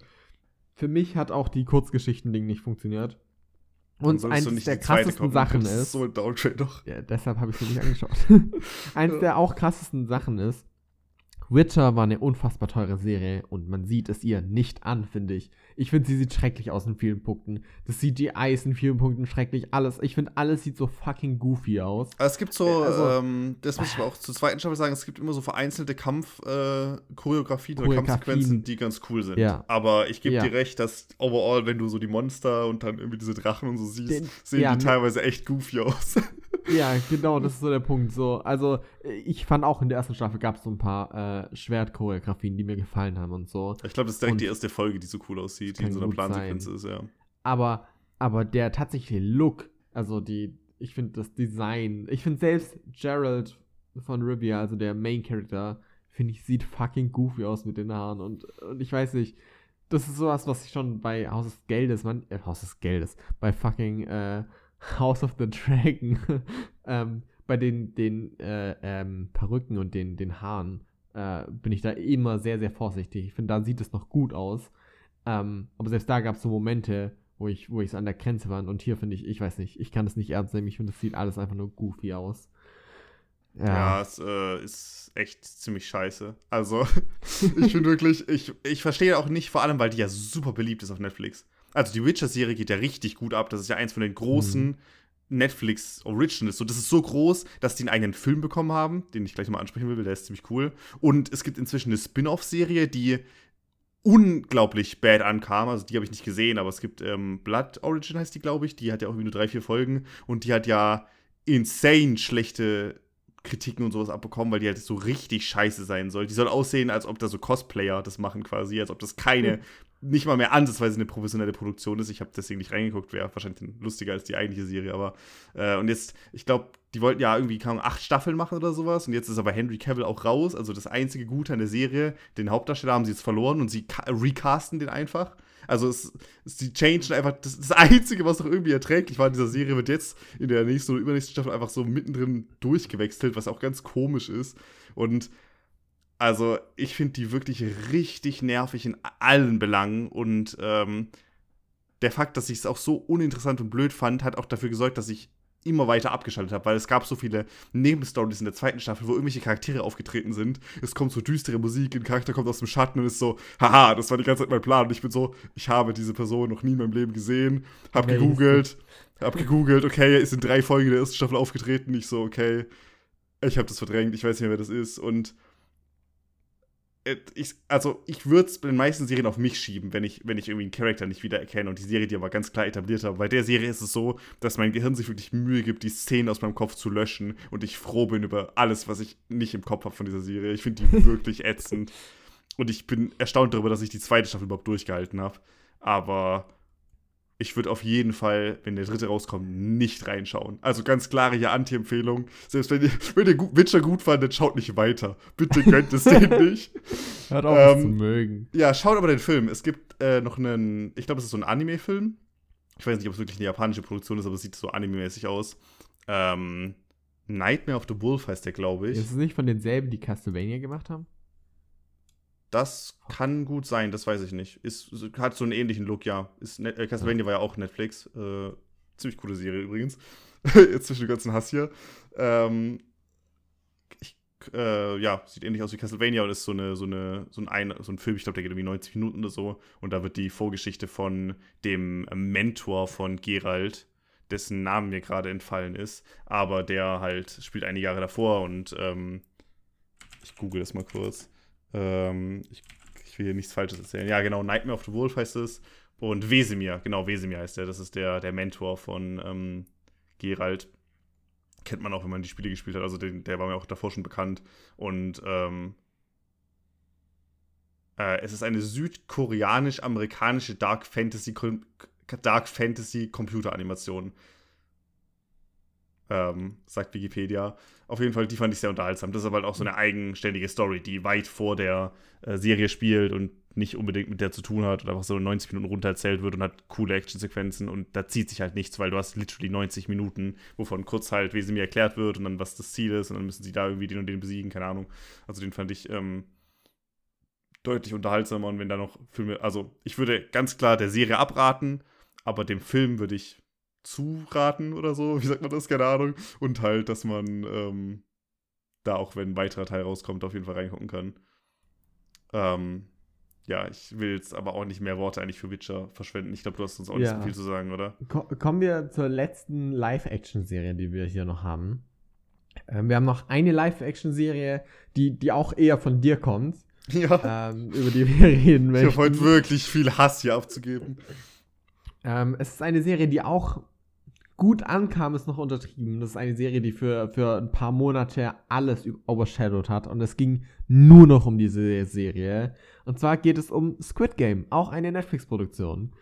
S1: für mich hat auch die Kurzgeschichten-Ding nicht funktioniert. Und eins der krassesten. Sachen
S2: Das
S1: ist,
S2: so ein Downtrade doch.
S1: ja, deshalb habe ich sie nicht angeschaut. [laughs] eins der auch krassesten Sachen ist, Witcher war eine unfassbar teure Serie und man sieht es ihr nicht an, finde ich. Ich finde, sie sieht schrecklich aus in vielen Punkten. Das CGI ist in vielen Punkten schrecklich. Alles, ich finde, alles sieht so fucking goofy aus.
S2: Es gibt so,
S1: Also-
S2: ähm, das muss ich auch zur zweiten Staffel sagen, es gibt immer so vereinzelte Kampf-Choreografien oder
S1: Choreografien.
S2: Kampfsequenzen, die ganz cool sind.
S1: Ja.
S2: Aber ich gebe
S1: Ja.
S2: dir recht, dass overall, wenn du so die Monster und dann irgendwie diese Drachen und so siehst,
S1: Den-
S2: sehen
S1: ja,
S2: die
S1: ne-
S2: teilweise echt goofy aus. [laughs]
S1: Ja, genau, das ist so der Punkt. So, also, ich fand auch in der ersten Staffel gab es so ein paar äh, Schwertchoreografien, die mir gefallen haben und so.
S2: ich glaube, das ist direkt
S1: Und-
S2: die erste Folge, die so cool aussieht, die in so einer Plansequenz ist, ja.
S1: Aber, aber der tatsächliche Look, also die, ich finde das Design, ich finde selbst Gerald von Rivia, also der Main Character, finde ich, sieht fucking goofy aus mit den Haaren und, und ich weiß nicht, das ist sowas, was ich schon bei Haus des Geldes, man, äh, Haus des Geldes, bei fucking äh, [laughs] House of the Dragon, [laughs] ähm, bei den, den äh, ähm, Perücken und den, den Haaren, äh, bin ich da immer sehr, sehr vorsichtig. Ich finde, da sieht es noch gut aus. Ähm, aber selbst da gab es so Momente, wo ich, wo so an der Grenze war. Und hier finde ich, ich weiß nicht, ich kann das nicht ernst nehmen. Ich finde, das sieht alles einfach nur goofy aus.
S2: Ja,
S1: Ja.
S2: es äh, ist echt ziemlich scheiße. Also, [laughs] ich finde wirklich, ich, ich verstehe auch nicht, vor allem, weil die ja super beliebt ist auf Netflix. Also, die Witcher-Serie geht ja richtig gut ab. Das ist ja eins von den großen Netflix-Originals. So, das ist so groß, dass die einen eigenen Film bekommen haben, den ich gleich mal ansprechen will, weil der ist ziemlich cool. Und es gibt inzwischen eine Spin-off-Serie, die unglaublich bad ankam. Also die habe ich nicht gesehen, aber es gibt ähm, Blood Origin heißt die, glaube ich. Die hat ja auch irgendwie nur drei, vier Folgen und die hat ja insane schlechte Kritiken und sowas abbekommen, weil die halt so richtig scheiße sein soll. Die soll aussehen, als ob da so Cosplayer das machen quasi, als ob das keine, nicht mal mehr ansatzweise eine professionelle Produktion ist. Ich habe deswegen nicht reingeguckt, wäre wahrscheinlich lustiger als die eigentliche Serie, aber äh, und jetzt, ich glaube, die wollten ja irgendwie kaum acht Staffeln machen oder sowas und jetzt ist aber Henry Cavill auch raus, also das einzige Gute an der Serie, den Hauptdarsteller haben sie jetzt verloren und sie ca- recasten den einfach. Also es, die changen einfach, das, das Einzige, was noch irgendwie erträglich war in dieser Serie, wird jetzt in der nächsten oder übernächsten Staffel einfach so mittendrin durchgewechselt, was auch ganz komisch ist. Und also ich finde die wirklich richtig nervig in allen Belangen und ähm, der Fakt, dass ich es auch so uninteressant und blöd fand, hat auch dafür gesorgt, dass ich immer weiter abgeschaltet habe, weil es gab so viele Nebenstories in der zweiten Staffel, wo irgendwelche Charaktere aufgetreten sind. Es kommt so düstere Musik, ein Charakter kommt aus dem Schatten und ist so, haha, das war die ganze Zeit mein Plan. Und ich bin so, ich habe diese Person noch nie in meinem Leben gesehen, hab
S1: ist
S2: gegoogelt, hab gegoogelt, okay, er ist in drei Folgen der ersten Staffel aufgetreten. Ich so, okay, ich habe das verdrängt, ich weiß nicht mehr, wer das ist. Und ich, also ich würde es bei den meisten Serien auf mich schieben, wenn ich, wenn ich irgendwie einen Charakter nicht wiedererkenne und die Serie die aber ganz klar etabliert habe. Bei der Serie ist es so, dass mein Gehirn sich wirklich Mühe gibt, die Szenen aus meinem Kopf zu löschen und ich froh bin über alles, was ich nicht im Kopf habe von dieser Serie. Ich finde die [laughs] wirklich ätzend. Und ich bin erstaunt darüber, dass ich die zweite Staffel überhaupt durchgehalten habe. Aber ich würde auf jeden Fall, wenn der dritte rauskommt, nicht reinschauen. Also ganz klare ja Anti-Empfehlung. Selbst wenn ihr, [laughs] wenn ihr Witcher gut fandet, schaut nicht weiter. Bitte gönnt es den [laughs] nicht.
S1: Hört auf,
S2: Ähm,
S1: zu mögen.
S2: Ja, schaut aber den Film. Es gibt äh, noch einen, ich glaube, es ist so ein Anime-Film. Ich weiß nicht, ob es wirklich eine japanische Produktion ist, aber es sieht so anime-mäßig aus. Ähm, Nightmare of the Wolf heißt der, glaube ich.
S1: Ist es nicht von denselben, die Castlevania gemacht haben?
S2: Das kann gut sein, das weiß ich nicht. Ist, hat so einen ähnlichen Look, ja. Ist äh, Castlevania war ja auch Netflix. Äh, ziemlich coole Serie übrigens. [laughs] Jetzt zwischen dem ganzen Hass hier. Ähm, ich äh, ja, sieht ähnlich aus wie Castlevania und ist so, eine, so, eine, so, ein, so ein Film, ich glaube, der geht irgendwie 90 Minuten oder so. Und da wird die Vorgeschichte von dem Mentor von Gerald, dessen Namen mir gerade entfallen ist, aber der halt spielt einige Jahre davor und ähm, ich google das mal kurz. Ähm, ich, ich will hier nichts Falsches erzählen. Ja, genau, Nightmare of the Wolf heißt es. Und Wesemir, genau, Wesemir heißt der. Das ist der, der Mentor von ähm, Gerald kennt man auch, wenn man die Spiele gespielt hat. Also den, der war mir auch davor schon bekannt. Und ähm, äh, es ist eine südkoreanisch-amerikanische Dark Fantasy Dark Fantasy Computeranimation. Ähm, sagt Wikipedia. Auf jeden Fall, die fand ich sehr unterhaltsam. Das ist aber halt auch so eine eigenständige Story, die weit vor der äh, Serie spielt und nicht unbedingt mit der zu tun hat oder einfach so 90 Minuten runter erzählt wird und hat coole Actionsequenzen und da zieht sich halt nichts, weil du hast literally 90 Minuten, wovon kurz halt, wie sie mir erklärt wird und dann was das Ziel ist und dann müssen sie da irgendwie den und den besiegen, keine Ahnung. Also den fand ich ähm, deutlich unterhaltsamer und wenn da noch Filme, also ich würde ganz klar der Serie abraten, aber dem Film würde ich zuraten oder so, wie sagt man das, keine Ahnung. Und halt, dass man ähm, da auch, wenn ein weiterer Teil rauskommt, auf jeden Fall reingucken kann. Ähm, ja, ich will jetzt aber auch nicht mehr Worte eigentlich für Witcher verschwenden. Ich glaube, du hast uns auch ja. nicht so viel zu sagen, oder?
S1: kommen wir zur letzten Live-Action-Serie, die wir hier noch haben. Ähm, wir haben noch eine Live-Action-Serie, die, die auch eher von dir kommt. [laughs] Ja. Ähm, über die wir reden
S2: möchten. Ich habe heute wirklich viel Hass hier abzugeben.
S1: Ähm, es ist eine Serie, die auch gut ankam, ist noch untertrieben. Das ist eine Serie, die für, für ein paar Monate alles overshadowed hat. Und es ging nur noch um diese Serie. Und zwar geht es um Squid Game, auch eine Netflix-Produktion.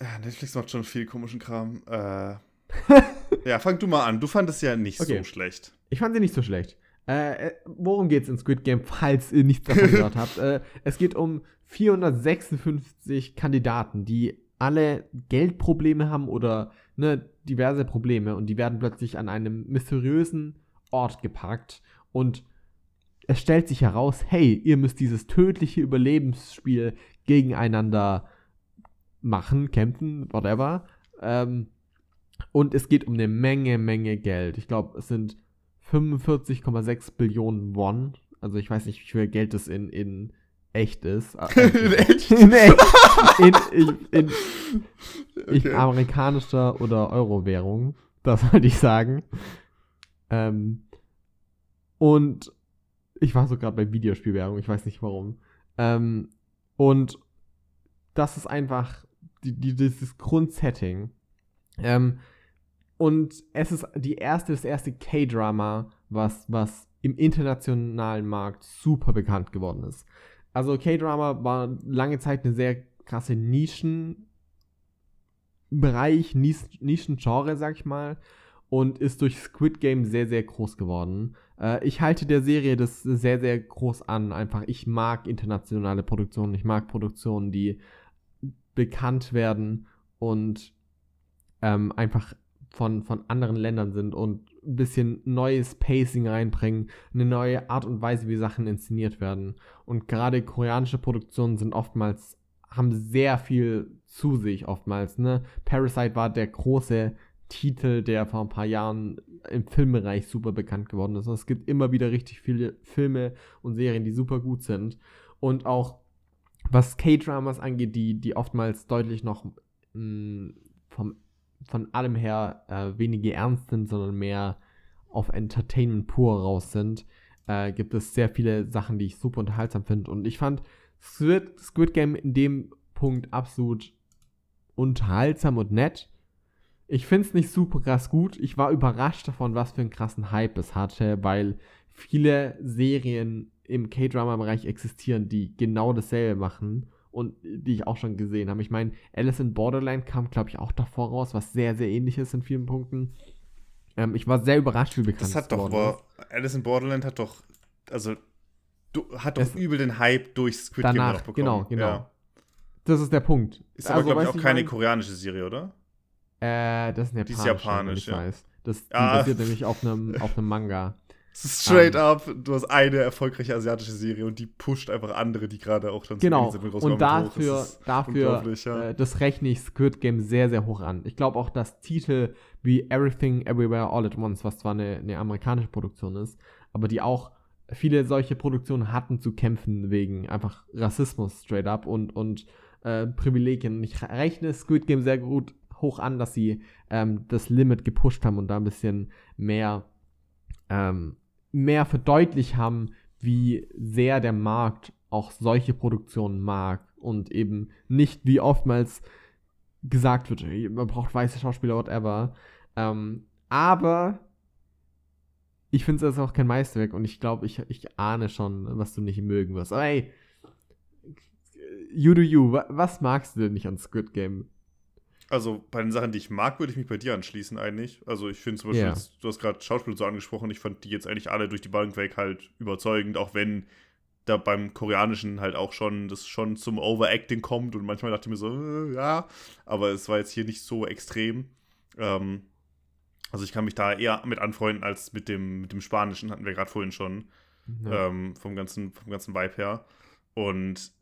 S2: Ja, Netflix macht schon viel komischen Kram. [laughs] Äh, ja, fang du mal an. Du fandest ja nicht okay. so schlecht.
S1: Ich fand sie nicht so schlecht. Äh, äh worum es in Squid Game, falls ihr nichts davon [laughs] gehört habt? Äh, es geht um 456 Kandidaten, die alle Geldprobleme haben oder ne, diverse Probleme und die werden plötzlich an einem mysteriösen Ort gepackt und es stellt sich heraus, hey, ihr müsst dieses tödliche Überlebensspiel gegeneinander machen, kämpfen, whatever. Ähm, und es geht um eine Menge, Menge Geld. Ich glaube, es sind 45,6 Billionen Won. Also ich weiß nicht, wie viel Geld das in, in echt ist. [laughs] in echt? [laughs] in echt. In, in, in, [laughs] okay. in amerikanischer oder Euro-Währung. Das wollte ich sagen. Ähm, und ich war so gerade bei Videospielwährung, ich weiß nicht warum. Ähm, und das ist einfach die, die, dieses Grundsetting. Ähm, und es ist die erste, das erste K-Drama, was, was im internationalen Markt super bekannt geworden ist. Also K-Drama war lange Zeit eine sehr krasse Nischenbereich, Nischengenre, sag ich mal, und ist durch Squid Game sehr, sehr groß geworden. Äh, ich halte der Serie das sehr, sehr groß an. Einfach, ich mag internationale Produktionen, ich mag Produktionen, die bekannt werden und ähm, einfach von, von anderen Ländern sind und ein bisschen neues Pacing reinbringen, eine neue Art und Weise, wie Sachen inszeniert werden. Und gerade koreanische Produktionen sind oftmals, haben sehr viel zu sich oftmals. Ne? Parasite war der große Titel, der vor ein paar Jahren im Filmbereich super bekannt geworden ist. Und es gibt immer wieder richtig viele Filme und Serien, die super gut sind. Und auch was K-Dramas angeht, die, die oftmals deutlich noch mh, mm, vom von allem her äh, weniger ernst sind, sondern mehr auf Entertainment pur raus sind, äh, gibt es sehr viele Sachen, die ich super unterhaltsam finde. Und ich fand Squid, Squid Game in dem Punkt absolut unterhaltsam und nett. Ich finde es nicht super krass gut. Ich war überrascht davon, was für einen krassen Hype es hatte, weil viele Serien im K-Drama-Bereich existieren, die genau dasselbe machen und die ich auch schon gesehen habe. Ich meine, Alice in Borderland kam, glaube ich, auch davor raus, was sehr, sehr ähnlich ist in vielen Punkten. Ähm, ich war sehr überrascht, wie bekannt
S2: das hat doch, aber Alice in Borderland hat doch, also hat doch übel den Hype durch Squid
S1: danach, Game bekommen. Genau, genau. Ja. Das ist der Punkt.
S2: Ist aber, also, glaube ich, auch keine koreanische Serie, oder?
S1: Äh, das ist eine japanische. Die ist japanisch, ja. Weiß. Das
S2: ah.
S1: basiert nämlich auf einem, auf einem Manga. [laughs]
S2: Straight um, ähm. up, du hast eine erfolgreiche asiatische Serie und die pusht einfach andere, die gerade auch dann
S1: genau. sind. Genau, und dafür, das dafür ja. äh, das rechne ich Squid Game sehr, sehr hoch an. Ich glaube auch, dass Titel wie Everything Everywhere All at Once, was zwar eine, eine amerikanische Produktion ist, aber die auch viele solche Produktionen hatten zu kämpfen wegen einfach Rassismus straight up und, und äh, Privilegien. Und ich rechne Squid Game sehr gut hoch an, dass sie ähm, das Limit gepusht haben und da ein bisschen mehr, ähm, mehr verdeutlicht haben, wie sehr der Markt auch solche Produktionen mag und eben nicht wie oftmals gesagt wird, man braucht weiße Schauspieler, whatever. Ähm, aber ich finde es auch kein Meisterwerk und ich glaube, ich, ich ahne schon, was du nicht mögen wirst. Aber ey, you do you, was magst du denn nicht an Squid Game?
S2: Also bei den Sachen, die ich mag, würde ich mich bei dir anschließen eigentlich. Also ich finde zum Beispiel,
S1: Ja.
S2: jetzt, du hast gerade Schauspieler so angesprochen, ich fand die jetzt eigentlich alle durch die Bank weg halt überzeugend, auch wenn da beim Koreanischen halt auch schon das schon zum Overacting kommt und manchmal dachte ich mir so, äh, ja, aber es war jetzt hier nicht so extrem. Ähm, also ich kann mich da eher mit anfreunden als mit dem, mit dem Spanischen, hatten wir gerade vorhin schon
S1: Ja.
S2: ähm, vom, ganzen, vom ganzen Vibe her. Und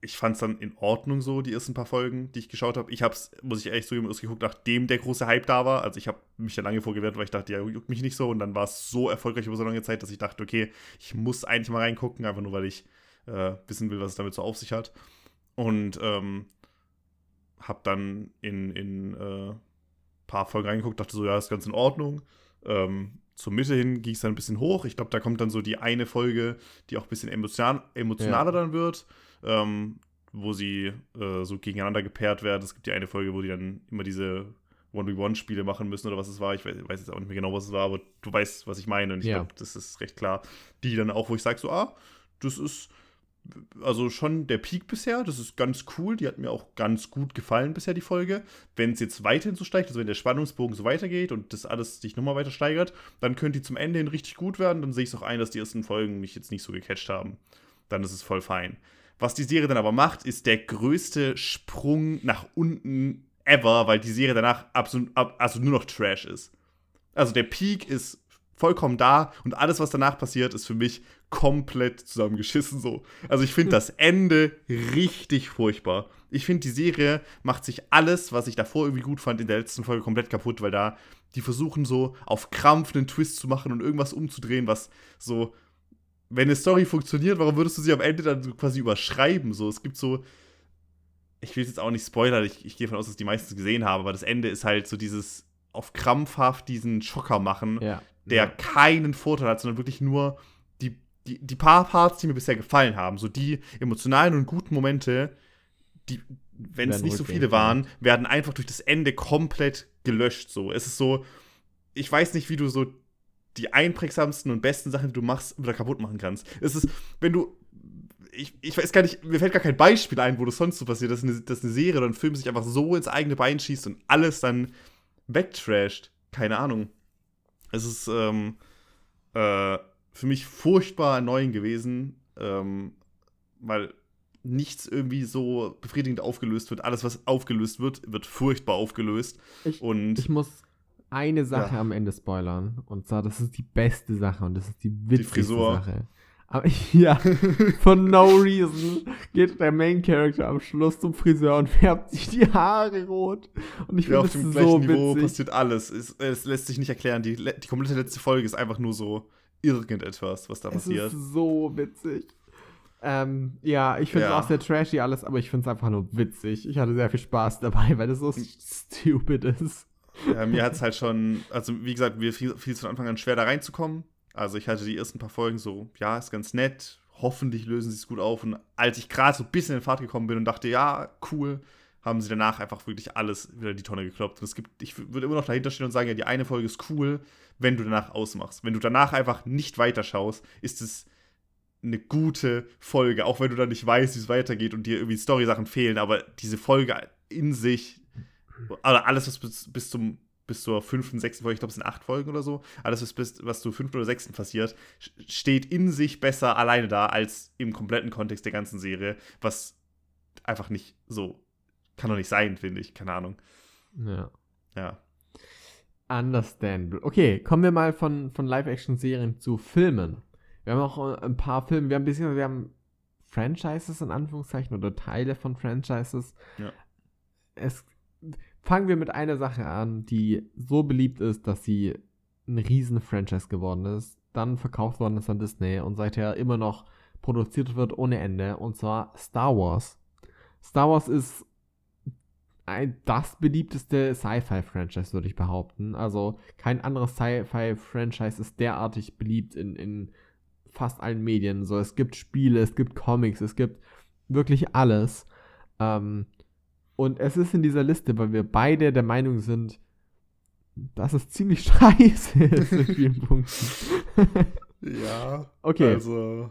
S2: ich fand es dann in Ordnung so, die ersten paar Folgen, die ich geschaut habe. Ich habe es, muss ich ehrlich zugeben, erst geguckt, nachdem der große Hype da war. Also ich habe mich ja lange vorgewehrt, weil ich dachte, ja, juckt mich nicht so. Und dann war es so erfolgreich über so lange Zeit, dass ich dachte, okay, ich muss eigentlich mal reingucken, einfach nur, weil ich äh, wissen will, was es damit so auf sich hat. Und ähm, habe dann in, in äh, paar Folgen reingeguckt, dachte so, ja, ist ganz in Ordnung. Ähm, zur Mitte hin ging es dann ein bisschen hoch. Ich glaube, da kommt dann so die eine Folge, die auch ein bisschen emotional, emotionaler dann wird, ähm, wo sie äh, so gegeneinander gepaart werden. Es gibt die eine Folge, wo die dann immer diese 1v1-Spiele machen müssen oder was es war. Ich weiß, weiß jetzt auch nicht mehr genau, was es war, aber du weißt, was ich meine. Und ich
S1: Ja.
S2: glaube, das ist recht klar. Die dann auch, wo ich sage so, ah, das ist also schon der Peak bisher. Das ist ganz cool. Die hat mir auch ganz gut gefallen bisher, die Folge. Wenn es jetzt weiterhin so steigt, also wenn der Spannungsbogen so weitergeht und das alles sich nochmal weiter steigert, dann könnte die zum Ende hin richtig gut werden. Dann sehe ich es auch ein, dass die ersten Folgen mich jetzt nicht so gecatcht haben. Dann ist es voll fein. Was die Serie dann aber macht, ist der größte Sprung nach unten ever, weil die Serie danach absolut, ab, also nur noch Trash ist. Also der Peak ist vollkommen da und alles, was danach passiert, ist für mich komplett zusammengeschissen so. Also ich finde [laughs] das Ende richtig furchtbar. Ich finde, die Serie macht sich alles, was ich davor irgendwie gut fand, in der letzten Folge komplett kaputt, weil da die versuchen so auf Krampf einen Twist zu machen und irgendwas umzudrehen, was so, wenn eine Story funktioniert, warum würdest du sie am Ende dann so quasi überschreiben? So, es gibt so, ich will jetzt auch nicht spoilern, ich, ich gehe davon aus, dass die meisten gesehen haben, aber das Ende ist halt so dieses auf krampfhaft diesen Schocker machen,
S1: ja.
S2: Der keinen Vorteil hat, sondern wirklich nur die, die, die paar Parts, die mir bisher gefallen haben, so die emotionalen und guten Momente, die, wenn es nicht so viele waren, werden einfach durch das Ende komplett gelöscht. So, es ist so, ich weiß nicht, wie du so die einprägsamsten und besten Sachen, die du machst, wieder kaputt machen kannst. Es ist, wenn du ich, ich weiß gar nicht, mir fällt gar kein Beispiel ein, wo das sonst so passiert, dass eine, dass eine Serie oder ein Film sich einfach so ins eigene Bein schießt und alles dann wegtrasht. Keine Ahnung. Es ist ähm, äh, für mich furchtbar erneuend gewesen, ähm, weil nichts irgendwie so befriedigend aufgelöst wird. Alles, was aufgelöst wird, wird furchtbar aufgelöst.
S1: Ich,
S2: Und
S1: ich muss eine Sache
S2: Ja.
S1: am Ende spoilern. Und zwar, das ist die beste Sache und das ist die witzigste
S2: Frisur.
S1: Sache. Aber [laughs] ja, for no reason geht der Main Character am Schluss zum Friseur und färbt sich die Haare rot. Und ich
S2: ja,
S1: finde
S2: auf
S1: das
S2: dem
S1: so
S2: gleichen Niveau
S1: witzig.
S2: passiert alles. Es, es lässt sich nicht erklären. Die, die komplette letzte Folge ist einfach nur so irgendetwas, was da
S1: Es
S2: passiert.
S1: ist so witzig. Ähm, ja, ich finde es
S2: Ja.
S1: auch sehr trashy alles, aber ich finde es einfach nur witzig. Ich hatte sehr viel Spaß dabei, weil das so stupid ist.
S2: Ja, mir hat es halt schon, also wie gesagt, mir fiel es von Anfang an schwer, da reinzukommen. Also ich hatte die ersten paar Folgen so, ja, ist ganz nett, hoffentlich lösen sie es gut auf. Und als ich gerade so ein bisschen in Fahrt gekommen bin und dachte, ja, cool, haben sie danach einfach wirklich alles wieder in die Tonne gekloppt. Und es gibt, ich würde immer noch dahinter stehen und sagen, ja, die eine Folge ist cool, wenn du danach ausmachst. Wenn du danach einfach nicht weiterschaust, ist es eine gute Folge, auch wenn du dann nicht weißt, wie es weitergeht und dir irgendwie Story-Sachen fehlen, aber diese Folge in sich, also alles, was bis, bis zum bis zur fünften, sechsten Folge, ich glaube, es sind acht Folgen oder so, alles, was, bis, was zur fünften oder sechsten passiert, steht in sich besser alleine da, als im kompletten Kontext der ganzen Serie, was einfach nicht so, kann doch nicht sein, finde ich, keine Ahnung.
S1: Ja.
S2: Ja.
S1: Understandable. Okay, kommen wir mal von, von Live-Action-Serien zu Filmen. Wir haben auch äh, ein paar Filme, wir haben ein bisschen, wir haben Franchises in Anführungszeichen oder Teile von Franchises.
S2: Ja.
S1: Es, fangen wir mit einer Sache an, die so beliebt ist, dass sie ein riesen Franchise geworden ist, dann verkauft worden ist an Disney und seither immer noch produziert wird ohne Ende, und zwar Star Wars. Star Wars ist ein, das beliebteste Sci-Fi-Franchise, würde ich behaupten. Also kein anderes Sci-Fi-Franchise ist derartig beliebt in, in fast allen Medien. So, es gibt Spiele, es gibt Comics, es gibt wirklich alles. Ähm, und es ist in dieser Liste, weil wir beide der Meinung sind, dass es ziemlich [laughs] scheiße ist in vielen Punkten.
S2: ja.
S1: Okay.
S2: Also.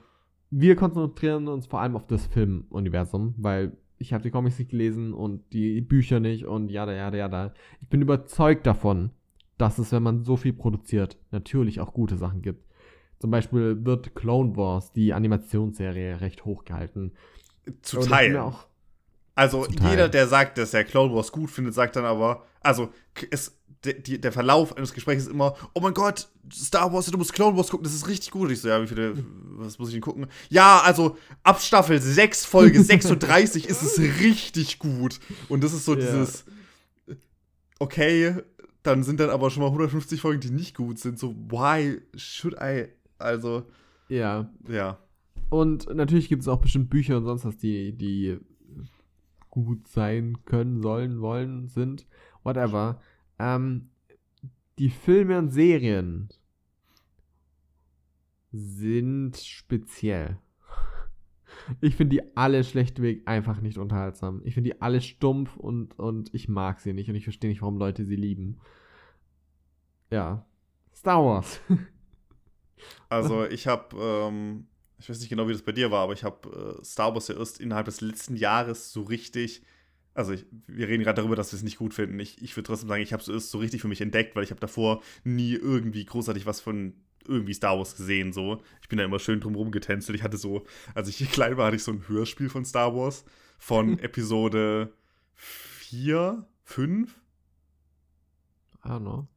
S1: Wir konzentrieren uns vor allem auf das Filmuniversum, weil ich habe die Comics nicht gelesen und die Bücher nicht und ja, ja, ja, ja. Ich bin überzeugt davon, dass es, wenn man so viel produziert, natürlich auch gute Sachen gibt. Zum Beispiel wird Clone Wars, die Animationsserie, recht hoch gehalten.
S2: Zu teilen. Also jeder, der sagt, dass er Clone Wars gut findet, sagt dann aber, also es, de, der Verlauf eines Gesprächs ist immer, oh mein Gott, Star Wars, du musst Clone Wars gucken, das ist richtig gut. Und ich so, ja, wie viele, was muss ich denn gucken? Ja, also ab Staffel 6, Folge [laughs] 36 ist es richtig gut. Und das ist so ja. dieses, okay, dann sind dann aber schon mal 150 Folgen, die nicht gut sind. So, why should I? Also.
S1: Ja.
S2: Ja.
S1: Und natürlich gibt es auch bestimmt Bücher und sonst was, die, die gut sein können, sollen, wollen, sind. Whatever. Ähm, die Filme und Serien sind speziell. Ich finde die alle schlechtweg einfach nicht unterhaltsam. Ich finde die alle stumpf und, und ich mag sie nicht und ich verstehe nicht, warum Leute sie lieben. Ja. Star Wars. [laughs]
S2: Also ich habe, ähm, ich weiß nicht genau, wie das bei dir war, aber ich habe äh, Star Wars ja erst innerhalb des letzten Jahres so richtig also ich, wir reden gerade darüber, dass wir es nicht gut finden. Ich, ich würde trotzdem sagen, ich habe es so richtig für mich entdeckt, weil ich habe davor nie irgendwie großartig was von irgendwie Star Wars gesehen. So, ich bin da immer schön drumherum getänzelt. Ich hatte so, als ich [laughs] klein war, hatte ich so ein Hörspiel von Star Wars von [laughs] Episode 4, 5.
S1: I don't know.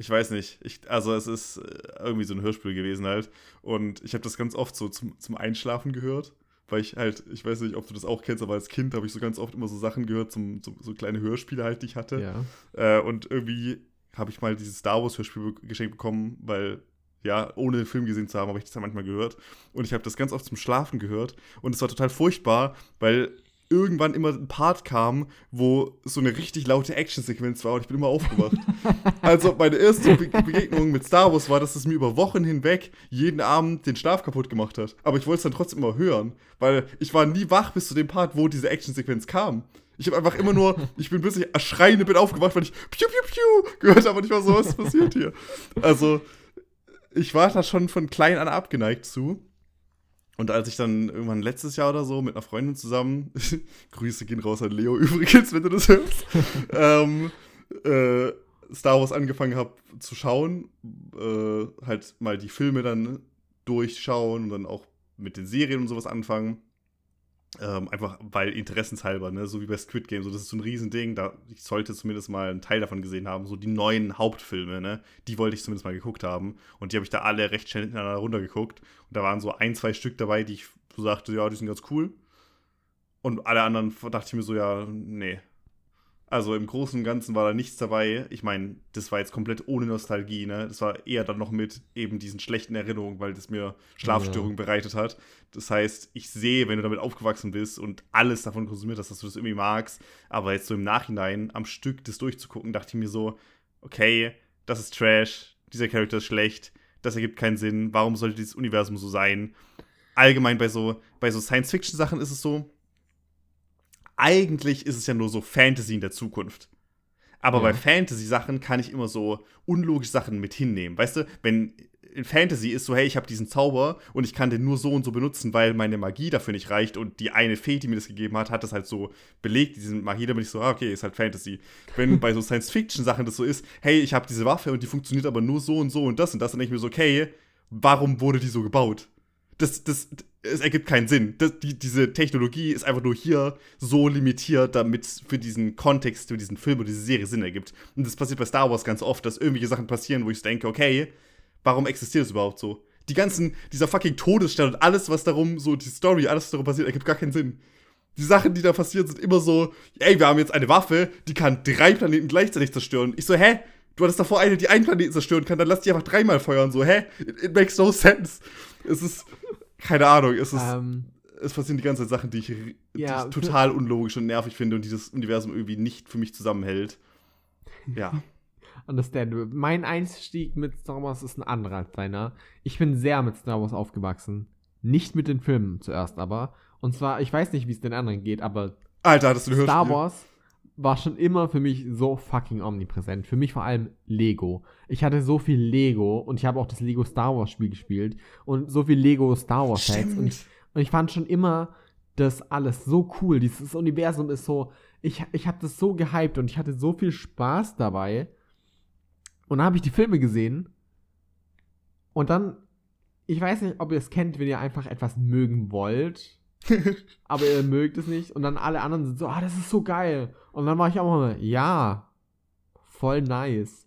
S2: Ich weiß nicht. Ich, also es ist äh, irgendwie so ein Hörspiel gewesen halt. Und ich habe das ganz oft so zum, zum Einschlafen gehört weil ich halt, ich weiß nicht, ob du das auch kennst, aber als Kind habe ich so ganz oft immer so Sachen gehört, zum, zum so kleine Hörspiele halt, die ich hatte.
S1: Ja.
S2: Äh, und irgendwie habe ich mal dieses Star Wars Hörspiel geschenkt bekommen, weil ja, ohne den Film gesehen zu haben, habe ich das ja manchmal gehört. Und ich habe das ganz oft zum Schlafen gehört. Und es war total furchtbar, weil irgendwann immer ein Part kam, wo so eine richtig laute Actionsequenz war und ich bin immer aufgewacht. [laughs] also meine erste Be Begegnung mit Star Wars war, dass es mir über Wochen hinweg jeden Abend den Schlaf kaputt gemacht hat. Aber ich wollte es dann trotzdem immer hören, weil ich war nie wach bis zu dem Part, wo diese Actionsequenz kam. Ich habe einfach immer nur, ich bin plötzlich erschreiend bin aufgewacht, weil ich piu piu piu gehört habe und ich war so, was passiert hier? Also ich war da schon von klein an abgeneigt zu. Und als ich dann irgendwann letztes Jahr oder so mit einer Freundin zusammen, [laughs] Grüße gehen raus an Leo [laughs] übrigens, wenn du das hörst, [laughs] ähm, äh, Star Wars angefangen habe zu schauen, äh, halt mal die Filme dann durchschauen und dann auch mit den Serien und sowas anfangen. Ähm, einfach weil interessenshalber, ne? so wie bei Squid Game, so das ist so ein Riesending, da ich sollte zumindest mal einen Teil davon gesehen haben, so die neuen Hauptfilme, ne? Die wollte ich zumindest mal geguckt haben und die habe ich da alle recht schnell hintereinander runtergeguckt und da waren so ein, zwei Stück dabei, die ich so sagte, ja, die sind ganz cool und alle anderen dachte ich mir so, ja, nee, also im Großen und Ganzen war da nichts dabei. Ich meine, das war jetzt komplett ohne Nostalgie, ne? Das war eher dann noch mit eben diesen schlechten Erinnerungen, weil das mir Schlafstörungen ja. bereitet hat. Das heißt, ich sehe, wenn du damit aufgewachsen bist und alles davon konsumiert hast, dass du das irgendwie magst, aber jetzt so im Nachhinein am Stück das durchzugucken, dachte ich mir so, okay, das ist Trash, dieser Charakter ist schlecht, das ergibt keinen Sinn, warum sollte dieses Universum so sein? Allgemein bei so, bei so Science-Fiction-Sachen ist es so, eigentlich ist es ja nur so Fantasy in der Zukunft. Aber ja. bei Fantasy-Sachen kann ich immer so unlogische Sachen mit hinnehmen. Weißt du, wenn in Fantasy ist so, hey, ich habe diesen Zauber und ich kann den nur so und so benutzen, weil meine Magie dafür nicht reicht und die eine Fee, die mir das gegeben hat, hat das halt so belegt, diese Magie, da bin ich so, ah, okay, ist halt Fantasy. Wenn bei so Science-Fiction-Sachen das so ist, hey, ich habe diese Waffe und die funktioniert aber nur so und so und das und das, dann denke ich mir so, okay, warum wurde die so gebaut? Das, das, es ergibt keinen Sinn. Das, die, diese Technologie ist einfach nur hier so limitiert, damit es für diesen Kontext, für diesen Film oder diese Serie Sinn ergibt. Und das passiert bei Star Wars ganz oft, dass irgendwelche Sachen passieren, wo ich denke, okay, warum existiert das überhaupt so? Die ganzen, dieser fucking Todesstern und alles, was darum, so die Story, alles, was darum passiert, ergibt gar keinen Sinn. Die Sachen, die da passieren, sind immer so, ey, wir haben jetzt eine Waffe, die kann drei Planeten gleichzeitig zerstören. Ich so, hä? Du hattest davor eine, die einen Planeten zerstören kann, dann lass die einfach dreimal feuern. So, hä? It, it makes no sense. Es ist, keine Ahnung, es ist,
S1: Ähm,
S2: es passieren die ganze Zeit Sachen, die ich, die
S1: Ja,
S2: ich total unlogisch und nervig finde und dieses Universum irgendwie nicht für mich zusammenhält. Ja. [laughs]
S1: understandable. Mein Einstieg mit Star Wars ist ein anderer als deiner. Ich bin sehr mit Star Wars aufgewachsen. Nicht mit den Filmen zuerst aber. Und zwar, ich weiß nicht, wie es den anderen geht, aber
S2: Alter, hattest du
S1: Star
S2: Hörspiel?
S1: Wars war schon immer für mich so fucking omnipräsent. Für mich vor allem Lego. Ich hatte so viel Lego und ich habe auch das Lego Star Wars Spiel gespielt und so viel Lego Star Wars Sets und ich, und ich fand schon immer das alles so cool. Dieses Universum ist so, ich, ich habe das so gehypt und ich hatte so viel Spaß dabei. Und dann habe ich die Filme gesehen und dann, ich weiß nicht, ob ihr es kennt, wenn ihr einfach etwas mögen wollt [laughs] aber ihr mögt es nicht. Und dann alle anderen sind so, ah, das ist so geil. Und dann war ich auch mal, ja, voll nice.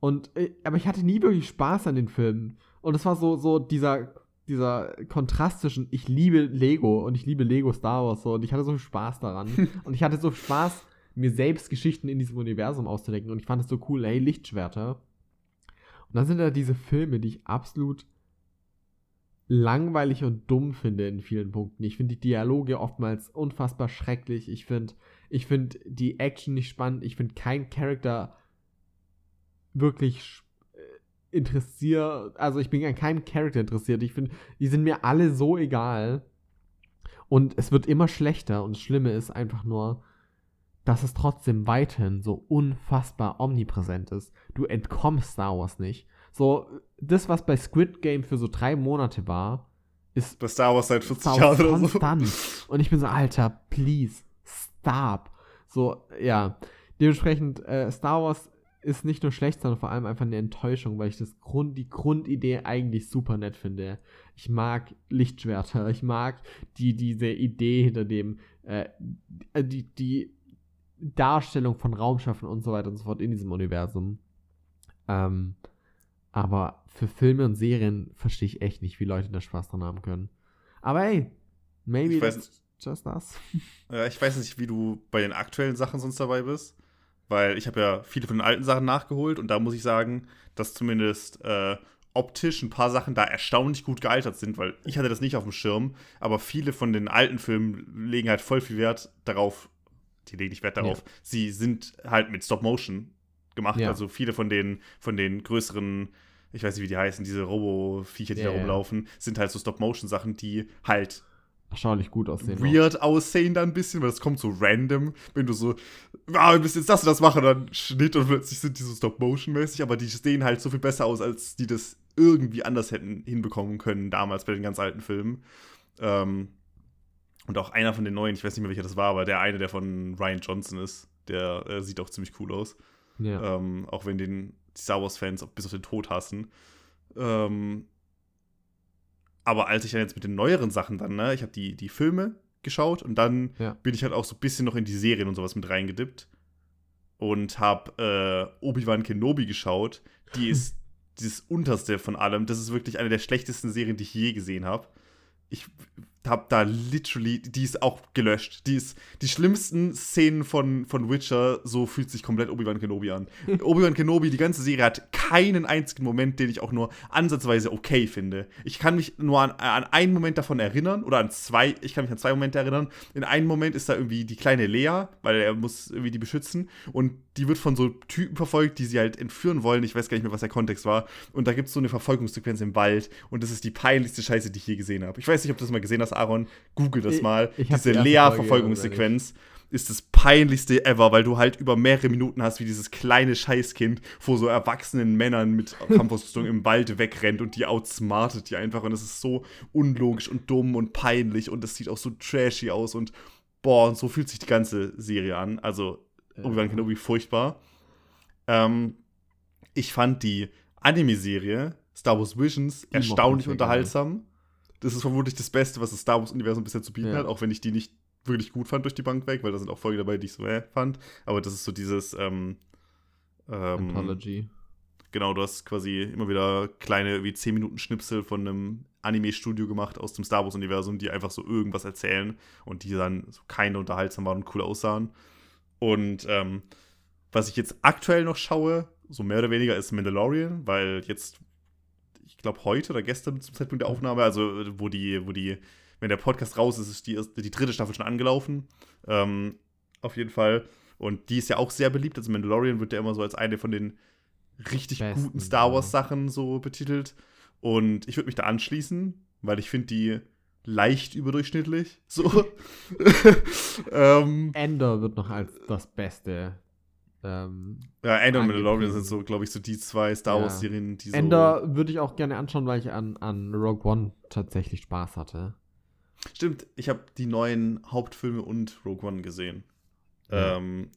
S1: Und, äh, aber ich hatte nie wirklich Spaß an den Filmen. Und es war so, so dieser, dieser Kontrast zwischen, ich liebe Lego und ich liebe Lego Star Wars. So, und ich hatte so viel Spaß daran. [laughs] und ich hatte so viel Spaß, mir selbst Geschichten in diesem Universum auszudenken. Und ich fand es so cool, hey, Lichtschwerter. Und dann sind da diese Filme, die ich absolut langweilig und dumm finde in vielen Punkten. Ich finde die Dialoge oftmals unfassbar schrecklich. Ich finde ich find die Action nicht spannend. Ich finde kein Charakter wirklich äh, interessiert. Also ich bin an keinem Charakter interessiert. Ich finde, die sind mir alle so egal. Und es wird immer schlechter. Und das Schlimme ist einfach nur, dass es trotzdem weiterhin so unfassbar omnipräsent ist. Du entkommst Star Wars nicht. So, das, was bei Squid Game für so drei Monate war, ist
S2: Bei Star Wars seit 40
S1: Star Wars
S2: Jahren oder so.
S1: Und ich bin so, Alter, please, stop. So, ja. Dementsprechend, äh, Star Wars ist nicht nur schlecht, sondern vor allem einfach eine Enttäuschung, weil ich das Grund, die Grundidee eigentlich super nett finde. Ich mag Lichtschwerter, ich mag die, diese Idee hinter dem, äh, die, die Darstellung von Raumschiffen und so weiter und so fort in diesem Universum. Ähm, aber für Filme und Serien verstehe ich echt nicht, wie Leute da Spaß dran haben können. Aber hey, maybe
S2: Ich weiß
S1: just us. [laughs]
S2: Ja, ich weiß nicht, wie du bei den aktuellen Sachen sonst dabei bist, weil ich habe ja viele von den alten Sachen nachgeholt und da muss ich sagen, dass zumindest äh, optisch ein paar Sachen da erstaunlich gut gealtert sind, weil ich hatte das nicht auf dem Schirm, aber viele von den alten Filmen legen halt voll viel Wert darauf, die legen nicht Wert darauf,
S1: Ja.
S2: sie sind halt mit Stop Motion gemacht,
S1: Ja.
S2: also viele von den von den größeren ich weiß nicht, wie die heißen, diese Robo-Viecher, die
S1: Ja,
S2: da rumlaufen, sind halt so Stop-Motion-Sachen, die halt
S1: Erstaunlich gut aussehen.
S2: weird aussehen da ein bisschen, weil das kommt so random, wenn du so, ah, wir müssen jetzt das und das machen, dann Schnitt und plötzlich sind die so Stop-Motion-mäßig, aber die sehen halt so viel besser aus, als die das irgendwie anders hätten hinbekommen können damals bei den ganz alten Filmen. Ähm, und auch einer von den neuen, ich weiß nicht mehr welcher das war, aber der eine, der von Ryan Johnson ist, der äh, sieht auch ziemlich cool aus.
S1: Ja.
S2: Ähm, auch wenn den die Star Wars-Fans bis auf den Tod hassen. Ähm, aber als ich dann jetzt mit den neueren Sachen dann, ne, ich habe die, die Filme geschaut und dann
S1: Ja.
S2: bin ich halt auch so ein bisschen noch in die Serien und sowas mit reingedippt und habe äh, Obi-Wan Kenobi geschaut. Die [laughs] ist dieses unterste von allem. Das ist wirklich eine der schlechtesten Serien, die ich je gesehen habe. Ich habe da literally, die ist auch gelöscht. Die ist die schlimmsten Szenen von, von Witcher, so fühlt sich komplett Obi-Wan Kenobi an. [laughs] Obi-Wan Kenobi, die ganze Serie hat keinen einzigen Moment, den ich auch nur ansatzweise okay finde. Ich kann mich nur an, an einen Moment davon erinnern oder an zwei, ich kann mich an zwei Momente erinnern. In einem Moment ist da irgendwie die kleine Lea, weil er muss irgendwie die beschützen und die wird von so Typen verfolgt, die sie halt entführen wollen. Ich weiß gar nicht mehr, was der Kontext war. Und da gibt es so eine Verfolgungssequenz im Wald und das ist die peinlichste Scheiße, die ich je gesehen habe. Ich weiß nicht, ob du das mal gesehen hast, Aaron. Google das
S1: Ich-
S2: mal.
S1: ich hab
S2: Diese Lea-Verfolgungssequenz ist das peinlichste ever, weil du halt über mehrere Minuten hast, wie dieses kleine Scheißkind vor so erwachsenen Männern mit [laughs] Kampfausrüstung im Wald wegrennt und die outsmartet die einfach. Und es ist so unlogisch und dumm und peinlich und es sieht auch so trashy aus und boah, und so fühlt sich die ganze Serie an. Also Obi-Wan Kenobi furchtbar. Ähm, ich fand die Anime-Serie Star Wars Visions
S1: Die ich
S2: erstaunlich unterhaltsam. Das ist vermutlich das Beste, was das Star Wars-Universum bisher zu bieten
S1: Ja.
S2: hat, auch wenn ich die nicht wirklich gut fand durch die Bank weg, weil da sind auch Folgen dabei, die ich so äh, fand. Aber das ist so dieses ähm, ähm,
S1: Anthology.
S2: Genau, du hast quasi immer wieder kleine, wie 10 Minuten Schnipsel von einem Anime-Studio gemacht aus dem Star Wars-Universum, die einfach so irgendwas erzählen und die dann so keine unterhaltsam waren und cool aussahen. Und ähm, was ich jetzt aktuell noch schaue, so mehr oder weniger ist Mandalorian, weil jetzt, ich glaube heute oder gestern zum Zeitpunkt der Aufnahme, also wo die, wo die, wenn der Podcast raus ist, ist die, die dritte Staffel schon angelaufen. Ähm, auf jeden Fall. Und die ist ja auch sehr beliebt. Also Mandalorian wird ja immer so als eine von den richtig Besten, guten Star Wars-Sachen so betitelt. Und ich würde mich da anschließen, weil ich finde die leicht überdurchschnittlich. So. [laughs] [laughs]
S1: ähm, Ender wird noch als das Beste. Ähm,
S2: ja, Ender und Mandalorian sind so, glaube ich, so die zwei Star Wars-Serien, die so.
S1: Ender würde ich auch gerne anschauen, weil ich an, an Rogue One tatsächlich Spaß hatte.
S2: Stimmt, ich habe die neuen Hauptfilme und Rogue One gesehen. Ja. Ähm,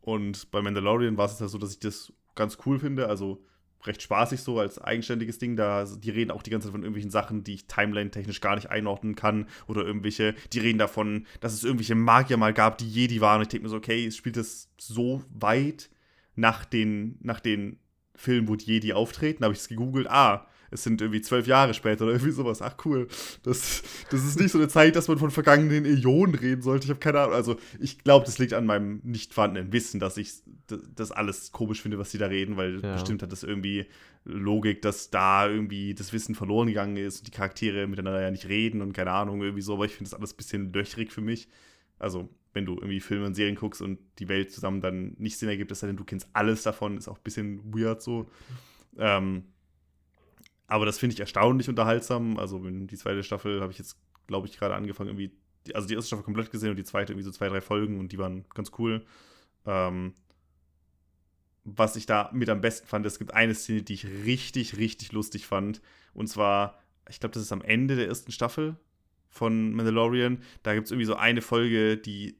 S2: und bei Mandalorian war es ja so, dass ich das ganz cool finde. Also recht spaßig so als eigenständiges Ding. Da, die reden auch die ganze Zeit von irgendwelchen Sachen, die ich timeline-technisch gar nicht einordnen kann. Oder irgendwelche, die reden davon, dass es irgendwelche Magier mal gab, die Jedi waren. Und ich denke mir so, okay, es spielt das so weit nach den, nach den Filmen, wo die Jedi auftreten. Da habe ich es gegoogelt. Ah, es sind irgendwie zwölf Jahre später oder irgendwie sowas. Ach cool. Das, das ist nicht so eine Zeit, dass man von vergangenen Äonen reden sollte. Ich habe keine Ahnung. Also ich glaube, das liegt an meinem nicht vorhandenen Wissen, dass ich das alles komisch finde, was sie da reden, weil ja. bestimmt hat das irgendwie Logik, dass da irgendwie das Wissen verloren gegangen ist und die Charaktere miteinander ja nicht reden und keine Ahnung, irgendwie so. Aber ich finde das alles ein bisschen löchrig für mich. Also wenn du irgendwie Filme und Serien guckst und die Welt zusammen dann nicht Sinn ergibt, sei denn, du kennst alles davon, ist auch ein bisschen weird so. Ähm, aber das finde ich erstaunlich unterhaltsam. Also die zweite Staffel habe ich jetzt, glaube ich, gerade angefangen, irgendwie, also die erste Staffel komplett gesehen und die zweite irgendwie so zwei, drei Folgen und die waren ganz cool. Ähm, was ich da mit am besten fand, es gibt eine Szene, die ich richtig, richtig lustig fand. Und zwar, ich glaube, das ist am Ende der ersten Staffel von Mandalorian. Da gibt es irgendwie so eine Folge, die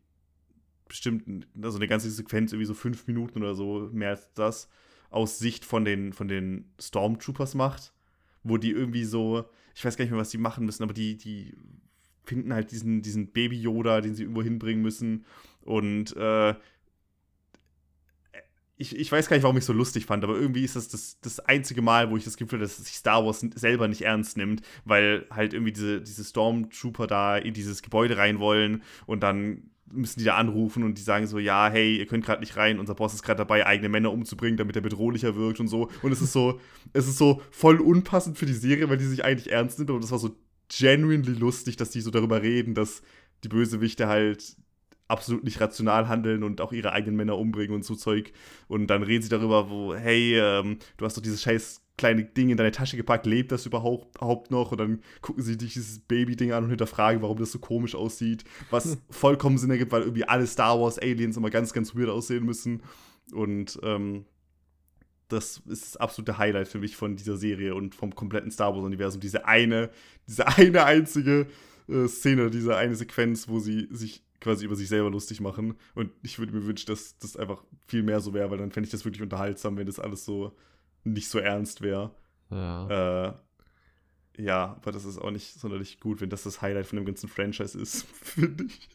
S2: bestimmt, also eine ganze Sequenz, irgendwie so fünf Minuten oder so, mehr als das, aus Sicht von den, von den Stormtroopers macht wo die irgendwie so, ich weiß gar nicht mehr, was die machen müssen, aber die, die finden halt diesen, diesen Baby-Yoda, den sie irgendwo hinbringen müssen. Und äh, ich, ich weiß gar nicht, warum ich es so lustig fand, aber irgendwie ist das, das das einzige Mal, wo ich das Gefühl habe, dass sich Star Wars selber nicht ernst nimmt, weil halt irgendwie diese, diese Stormtrooper da in dieses Gebäude rein wollen und dann müssen die da anrufen und die sagen so, ja, hey, ihr könnt gerade nicht rein, unser Boss ist gerade dabei, eigene Männer umzubringen, damit er bedrohlicher wirkt und so. Und es ist so, [laughs] es ist so voll unpassend für die Serie, weil die sich eigentlich ernst nimmt, aber das war so genuinely lustig, dass die so darüber reden, dass die Bösewichte halt absolut nicht rational handeln und auch ihre eigenen Männer umbringen und so Zeug. Und dann reden sie darüber, wo, hey, ähm, du hast doch dieses scheiß kleine Ding in deine Tasche gepackt, lebt das überhaupt noch? Und dann gucken sie sich dieses Baby-Ding an und hinterfragen, warum das so komisch aussieht. Was hm. vollkommen Sinn ergibt, weil irgendwie alle Star Wars-Aliens immer ganz, ganz weird aussehen müssen. Und ähm, das ist das absolute Highlight für mich von dieser Serie und vom kompletten Star Wars-Universum. Diese eine, diese [laughs] eine einzige äh, Szene, diese eine Sequenz, wo sie sich quasi über sich selber lustig machen. Und ich würde mir wünschen, dass das einfach viel mehr so wäre, weil dann fände ich das wirklich unterhaltsam, wenn das alles so nicht so ernst wäre. Ja. Äh, ja, aber das ist auch nicht sonderlich gut, wenn das das Highlight von dem ganzen Franchise ist, [laughs] finde ich.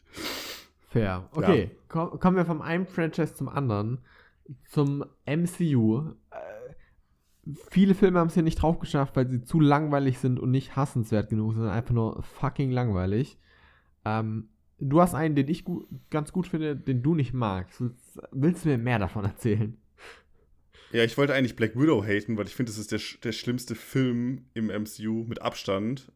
S1: Fair. Okay, ja. Komm, kommen wir vom einen Franchise zum anderen. Zum MCU. Äh, viele Filme haben es hier nicht drauf geschafft, weil sie zu langweilig sind und nicht hassenswert genug, sondern einfach nur fucking langweilig. Ähm, du hast einen, den ich gut, ganz gut finde, den du nicht magst. Willst du mir mehr davon erzählen?
S2: Ja, ich wollte eigentlich Black Widow haten, weil ich finde, das ist der, der schlimmste Film im MCU mit Abstand.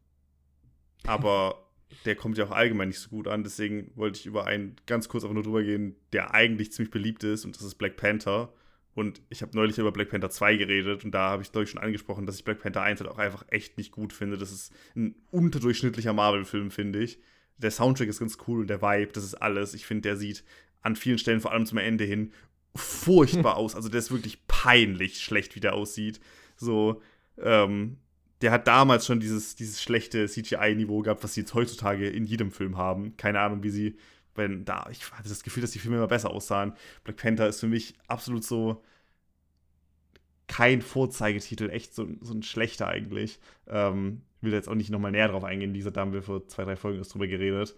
S2: Aber der kommt ja auch allgemein nicht so gut an. Deswegen wollte ich über einen ganz kurz einfach nur drüber gehen, der eigentlich ziemlich beliebt ist. Und das ist Black Panther. Und ich habe neulich über Black Panther 2 geredet. Und da habe ich, glaube ich, schon angesprochen, dass ich Black Panther 1 halt auch einfach echt nicht gut finde. Das ist ein unterdurchschnittlicher Marvel-Film, finde ich. Der Soundtrack ist ganz cool und der Vibe, das ist alles. Ich finde, der sieht an vielen Stellen, vor allem zum Ende hin, furchtbar aus. Also der ist wirklich peinlich schlecht, wie der aussieht. So, ähm, der hat damals schon dieses, dieses schlechte CGI-Niveau gehabt, was sie jetzt heutzutage in jedem Film haben. Keine Ahnung, wie sie, wenn da, ich hatte das Gefühl, dass die Filme immer besser aussahen. Black Panther ist für mich absolut so kein Vorzeigetitel, echt so, so ein schlechter eigentlich. Ähm, will jetzt auch nicht nochmal näher drauf eingehen, dieser da haben wir vor zwei, drei Folgen drüber geredet.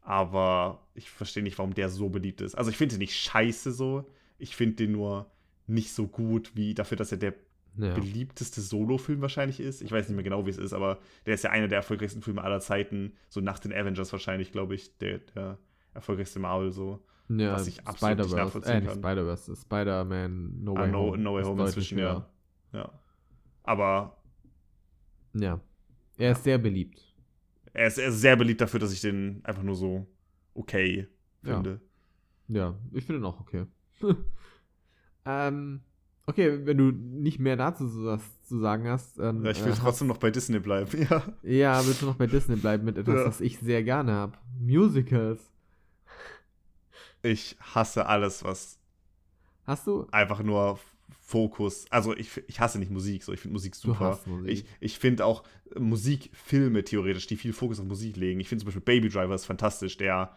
S2: Aber ich verstehe nicht, warum der so beliebt ist. Also ich finde den nicht scheiße so. Ich finde den nur nicht so gut, wie dafür, dass er der ja. beliebteste Solo-Film wahrscheinlich ist. Ich weiß nicht mehr genau, wie es ist, aber der ist ja einer der erfolgreichsten Filme aller Zeiten. So nach den Avengers wahrscheinlich, glaube ich, der, der erfolgreichste Marvel so.
S1: Ja,
S2: was ich absolut nicht nachvollziehen
S1: Äh, nicht
S2: kann.
S1: Spider-Verse, Spider-Man No
S2: Ah,
S1: Way
S2: no,
S1: Home.
S2: no Way Home inzwischen, ja. ja. Aber
S1: Ja. Er ist sehr beliebt.
S2: er ist, er ist sehr beliebt dafür, dass ich den einfach nur so okay
S1: Ja.
S2: finde.
S1: Ja, ich finde ihn auch okay. [laughs] ähm, okay, wenn du nicht mehr dazu was zu sagen hast. Ähm,
S2: Ja, ich will
S1: äh,
S2: trotzdem noch bei Disney bleiben, [laughs] ja.
S1: Ja, willst du noch bei Disney bleiben mit etwas,
S2: Ja.
S1: was ich sehr gerne habe? Musicals.
S2: Ich hasse alles, was
S1: Hast du?
S2: einfach nur Fokus. Also ich, ich hasse nicht Musik, so ich finde Musik super.
S1: Musik.
S2: Ich, ich finde auch Musikfilme theoretisch, die viel Fokus auf Musik legen. Ich finde zum Beispiel Baby Driver ist fantastisch, der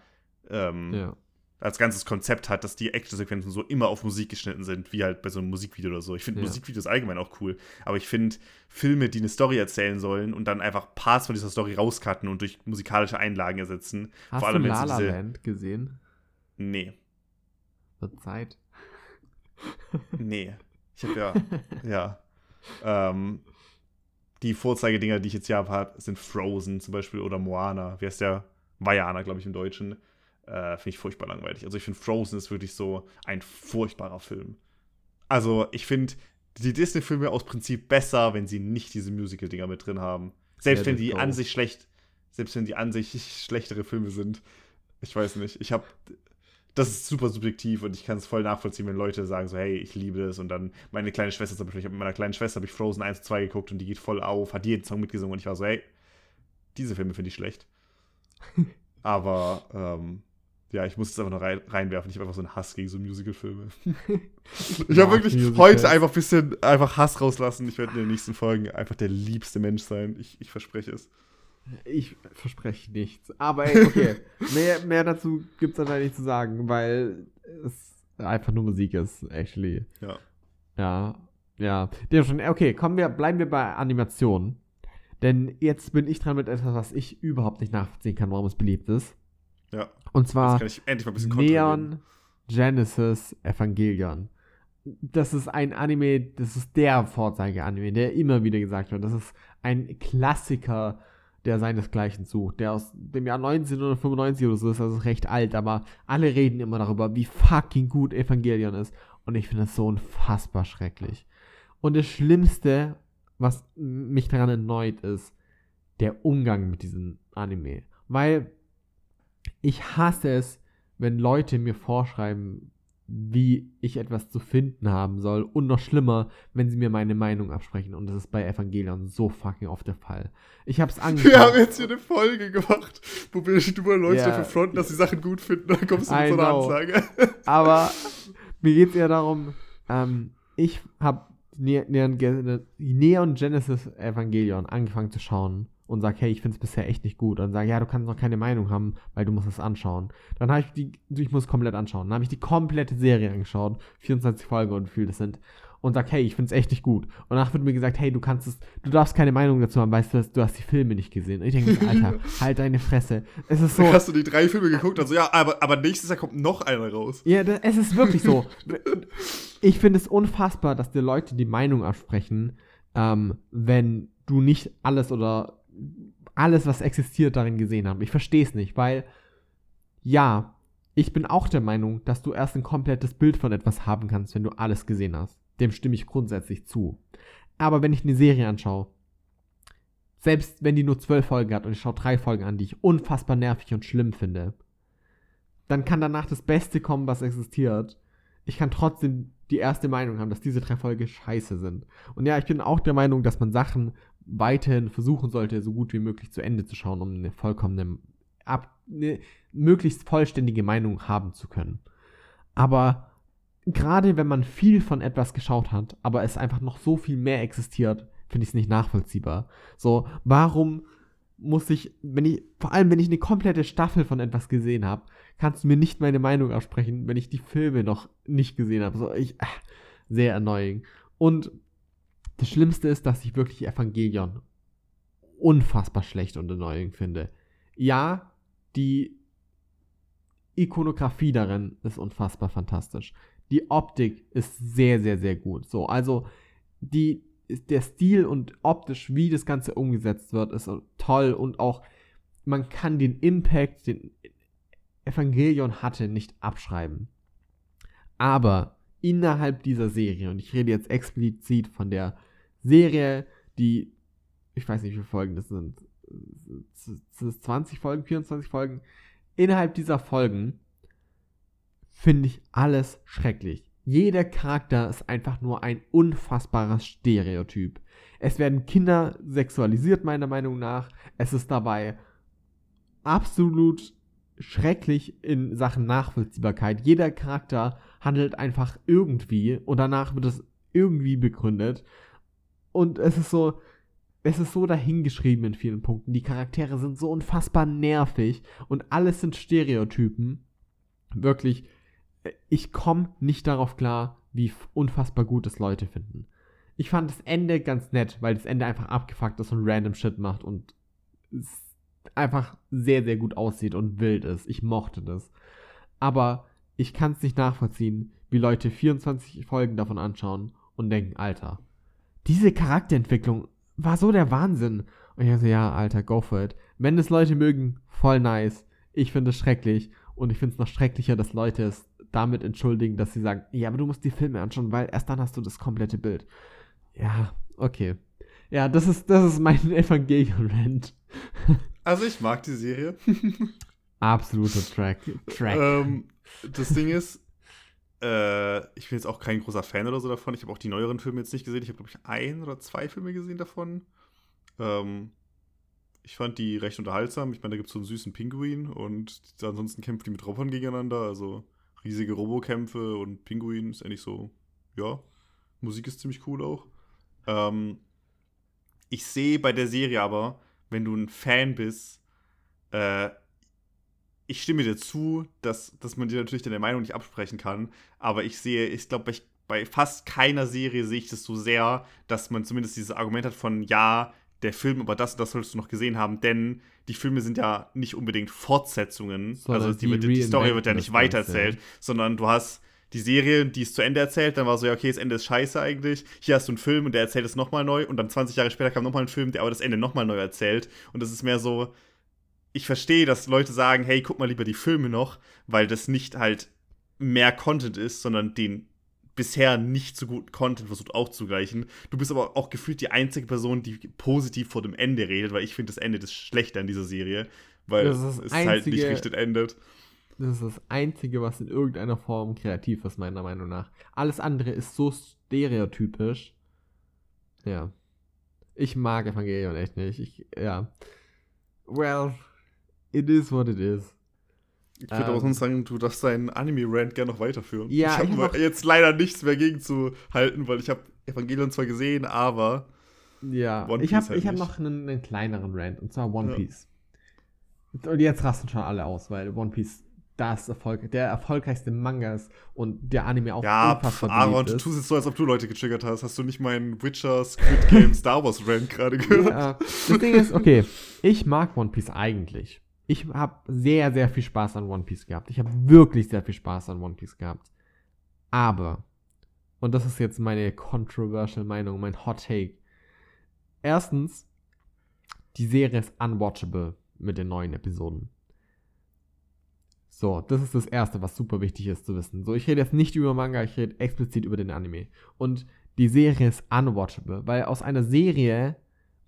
S2: ähm,
S1: ja.
S2: Als ganzes Konzept hat, dass die Actionsequenzen so immer auf Musik geschnitten sind, wie halt bei so einem Musikvideo oder so. Ich finde
S1: Ja.
S2: Musikvideos allgemein auch cool, aber ich finde Filme, die eine Story erzählen sollen und dann einfach Parts von dieser Story rauscutten und durch musikalische Einlagen ersetzen.
S1: Hast
S2: Vor allem,
S1: du La La Land gesehen?
S2: Nee,
S1: Wird Zeit.
S2: nee. Ich habe ja, [laughs] ja. Ähm, die Vorzeigedinger, die ich jetzt hier habe, sind Frozen zum Beispiel oder Moana. Wie heißt der? Vajana, glaube ich, im Deutschen. Äh, finde ich furchtbar langweilig. Also ich finde Frozen ist wirklich so ein furchtbarer Film. Also ich finde die Disney-Filme aus Prinzip besser, wenn sie nicht diese Musical-Dinger mit drin haben. Selbst wenn die an sich schlecht, selbst wenn die an sich schlechtere Filme sind. Ich weiß nicht. Ich habe das ist super subjektiv und ich kann es voll nachvollziehen, wenn Leute sagen so, hey, ich liebe das und dann meine kleine Schwester zum Beispiel, ich habe mit meiner kleinen Schwester habe ich Frozen 1 und 2 geguckt und die geht voll auf, hat jeden Song mitgesungen und ich war so, hey, diese Filme finde ich schlecht. [laughs] Aber ähm, ja, ich muss es einfach noch rein, reinwerfen. Ich habe einfach so einen Hass gegen so Musical-Filme. [laughs] ich habe wirklich
S1: Musicals.
S2: heute einfach ein bisschen einfach Hass rauslassen. Ich werde in den nächsten Folgen einfach der liebste Mensch sein. Ich, ich verspreche es.
S1: Ich verspreche nichts. Aber ey, okay. [laughs] mehr, mehr dazu gibt es wahrscheinlich nicht zu sagen, weil es einfach nur Musik ist, actually.
S2: Ja.
S1: Ja, ja. Okay, kommen wir, bleiben wir bei Animationen. Denn jetzt bin ich dran mit etwas, was ich überhaupt nicht nachvollziehen kann, warum es beliebt ist.
S2: Ja.
S1: Und zwar. Neon Genesis Evangelion. Das ist ein Anime, das ist der Vorzeige-Anime, der immer wieder gesagt wird. Das ist ein Klassiker, der seinesgleichen sucht, der aus dem Jahr 1995 oder so ist, also recht alt, aber alle reden immer darüber, wie fucking gut Evangelion ist. Und ich finde das so unfassbar schrecklich. Und das Schlimmste, was mich daran erneut ist, der Umgang mit diesem Anime. Weil ich hasse es, wenn Leute mir vorschreiben, wie ich etwas zu finden haben soll. Und noch schlimmer, wenn sie mir meine Meinung absprechen. Und das ist bei Evangelion so fucking oft der Fall. Ich hab's angefangen.
S2: Wir haben jetzt hier eine Folge gemacht, wo wir nur Leute
S1: Ja.
S2: dafür fronten, dass sie Sachen gut finden. Dann kommst du
S1: I
S2: mit so einer
S1: know.
S2: Ansage.
S1: Aber [laughs] mir geht es eher darum, ähm, ich habe ne Neon Genesis Evangelion angefangen zu schauen und sag, hey, ich finde es bisher echt nicht gut. Und sage, ja, du kannst noch keine Meinung haben, weil du musst es anschauen. Dann habe ich die, ich muss es komplett anschauen. Dann habe ich die komplette Serie angeschaut, 24 Folgen und wie viel das sind. Und sag, hey, ich finde es echt nicht gut. Und danach wird mir gesagt, hey, du kannst es, du darfst keine Meinung dazu haben, weißt du, du hast die Filme nicht gesehen. Und ich denke, mir, [laughs] Alter, halt deine Fresse. Es ist so.
S2: Dann hast du die drei Filme geguckt, also ja, aber, aber nächstes Jahr kommt noch einer raus.
S1: Ja, da- es ist wirklich so. Ich finde es unfassbar, dass dir Leute die Meinung absprechen, ähm, wenn du nicht alles oder alles, was existiert, darin gesehen hast. Ich verstehe es nicht, weil ja, ich bin auch der Meinung, dass du erst ein komplettes Bild von etwas haben kannst, wenn du alles gesehen hast. Dem stimme ich grundsätzlich zu. Aber wenn ich eine Serie anschaue, selbst wenn die nur zwölf Folgen hat und ich schaue drei Folgen an, die ich unfassbar nervig und schlimm finde, dann kann danach das Beste kommen, was existiert. Ich kann trotzdem die erste Meinung haben, dass diese drei Folgen scheiße sind. Und ja, ich bin auch der Meinung, dass man Sachen weiterhin versuchen sollte, so gut wie möglich zu Ende zu schauen, um eine vollkommene, ab, eine möglichst vollständige Meinung haben zu können. Aber gerade wenn man viel von etwas geschaut hat, aber es einfach noch so viel mehr existiert, finde ich es nicht nachvollziehbar. So, warum muss ich, wenn ich, vor allem wenn ich eine komplette Staffel von etwas gesehen habe, kannst du mir nicht meine Meinung aussprechen, wenn ich die Filme noch nicht gesehen habe. So, ich, ah, sehr annoying. Und das Schlimmste ist, dass ich wirklich Evangelion unfassbar schlecht und annoying finde. Ja, die Ikonografie darin ist unfassbar fantastisch. Die Optik ist sehr, sehr, sehr gut. So, also die, der Stil und optisch, wie das Ganze umgesetzt wird, ist toll und auch man kann den Impact, den Evangelion hatte, nicht abschreiben. Aber innerhalb dieser Serie, und ich rede jetzt explizit von der Serie, die, ich weiß nicht, wie viele Folgen das sind, 20 Folgen, 24 Folgen, innerhalb dieser Folgen finde ich alles schrecklich. Jeder Charakter ist einfach nur ein unfassbares Stereotyp. Es werden Kinder sexualisiert, meiner Meinung nach. Es ist dabei absolut schrecklich in Sachen Nachvollziehbarkeit. Jeder Charakter handelt einfach irgendwie und danach wird es irgendwie begründet. Und es ist so, es ist so dahingeschrieben in vielen Punkten. Die Charaktere sind so unfassbar nervig und alles sind Stereotypen. Wirklich, ich komme nicht darauf klar, wie unfassbar gut es Leute finden. Ich fand das Ende ganz nett, weil das Ende einfach abgefuckt ist und random Shit macht und einfach sehr, sehr gut aussieht und wild ist. Ich mochte das. Aber ich kann es nicht nachvollziehen, wie Leute 24 Folgen davon anschauen und denken, Alter, diese Charakterentwicklung war so der Wahnsinn. Und ich so, ja, Alter, go for it. Wenn das Leute mögen, voll nice. Ich finde es schrecklich. Und ich finde es noch schrecklicher, dass Leute es damit entschuldigen, dass sie sagen, ja, aber du musst die Filme anschauen, weil erst dann hast du das komplette Bild. Ja, okay. Ja, das ist, das ist mein [laughs] Evangelion-Rant.
S2: Also ich mag die Serie.
S1: Absoluter Track. Track.
S2: Ähm, das Ding ist, äh, ich bin jetzt auch kein großer Fan oder so davon. Ich habe auch die neueren Filme jetzt nicht gesehen. Ich habe, glaube ich, ein oder zwei Filme gesehen davon. Ähm, ich fand die recht unterhaltsam. Ich meine, da gibt es so einen süßen Pinguin und ansonsten kämpfen die mit Robotern gegeneinander. Also riesige Robokämpfe und Pinguin ist eigentlich so, ja, Musik ist ziemlich cool auch. Ähm, ich sehe bei der Serie aber, wenn du ein Fan bist, äh, ich stimme dir zu, dass, dass man dir natürlich deine Meinung nicht absprechen kann, aber ich sehe, ich glaube, bei, bei fast keiner Serie sehe ich das so sehr, dass man zumindest dieses Argument hat von, ja, der Film, aber das und das solltest du noch gesehen haben, denn die Filme sind ja nicht unbedingt Fortsetzungen, Sondern also die, die, die Story wird ja nicht weitererzählt, sondern du hast die Serie, die ist zu Ende erzählt, dann war so, ja, okay, das Ende ist scheiße eigentlich. Hier hast du einen Film und der erzählt es nochmal neu und dann 20 Jahre später kam nochmal ein Film, der aber das Ende nochmal neu erzählt. Und das ist mehr so, ich verstehe, dass Leute sagen, hey, guck mal lieber die Filme noch, weil das nicht halt mehr Content ist, sondern den bisher nicht so guten Content versucht aufzugleichen. Du bist aber auch gefühlt die einzige Person, die positiv vor dem Ende redet, weil ich finde das Ende das Schlechte an dieser Serie, weil es halt nicht richtig endet.
S1: Das ist das Einzige, was in irgendeiner Form kreativ ist, meiner Meinung nach. Alles andere ist so stereotypisch. Ja. Ich mag Evangelion echt nicht. Ich, ja. Well, it is what it is.
S2: Ich würde ähm, auch sonst sagen, du darfst deinen Anime-Rant gerne noch weiterführen.
S1: Ja,
S2: ich habe jetzt leider nichts mehr gegen zu halten, weil ich habe Evangelion zwar gesehen, aber
S1: ja, One ich habe halt hab noch einen, einen, kleineren Rant und zwar One Piece. Und jetzt rasten schon alle aus, weil One Piece das Erfolg, der erfolgreichste Manga ist und der Anime auch
S2: ja, unfassbar Ja, Aaron, du tust jetzt so, als ob du Leute getriggert hast. Hast du nicht meinen Witcher, Squid Game, [laughs] Star Wars Rant gerade gehört? Ja,
S1: das Ding ist, okay, ich mag One Piece eigentlich. Ich habe sehr, sehr viel Spaß an One Piece gehabt. Ich habe wirklich sehr viel Spaß an One Piece gehabt. Aber, und das ist jetzt meine controversial Meinung, mein Hot Take. Erstens, die Serie ist unwatchable mit den neuen Episoden. So, das ist das Erste, was super wichtig ist zu wissen. So, ich rede jetzt nicht über Manga, ich rede explizit über den Anime. Und die Serie ist unwatchable, weil aus einer Serie,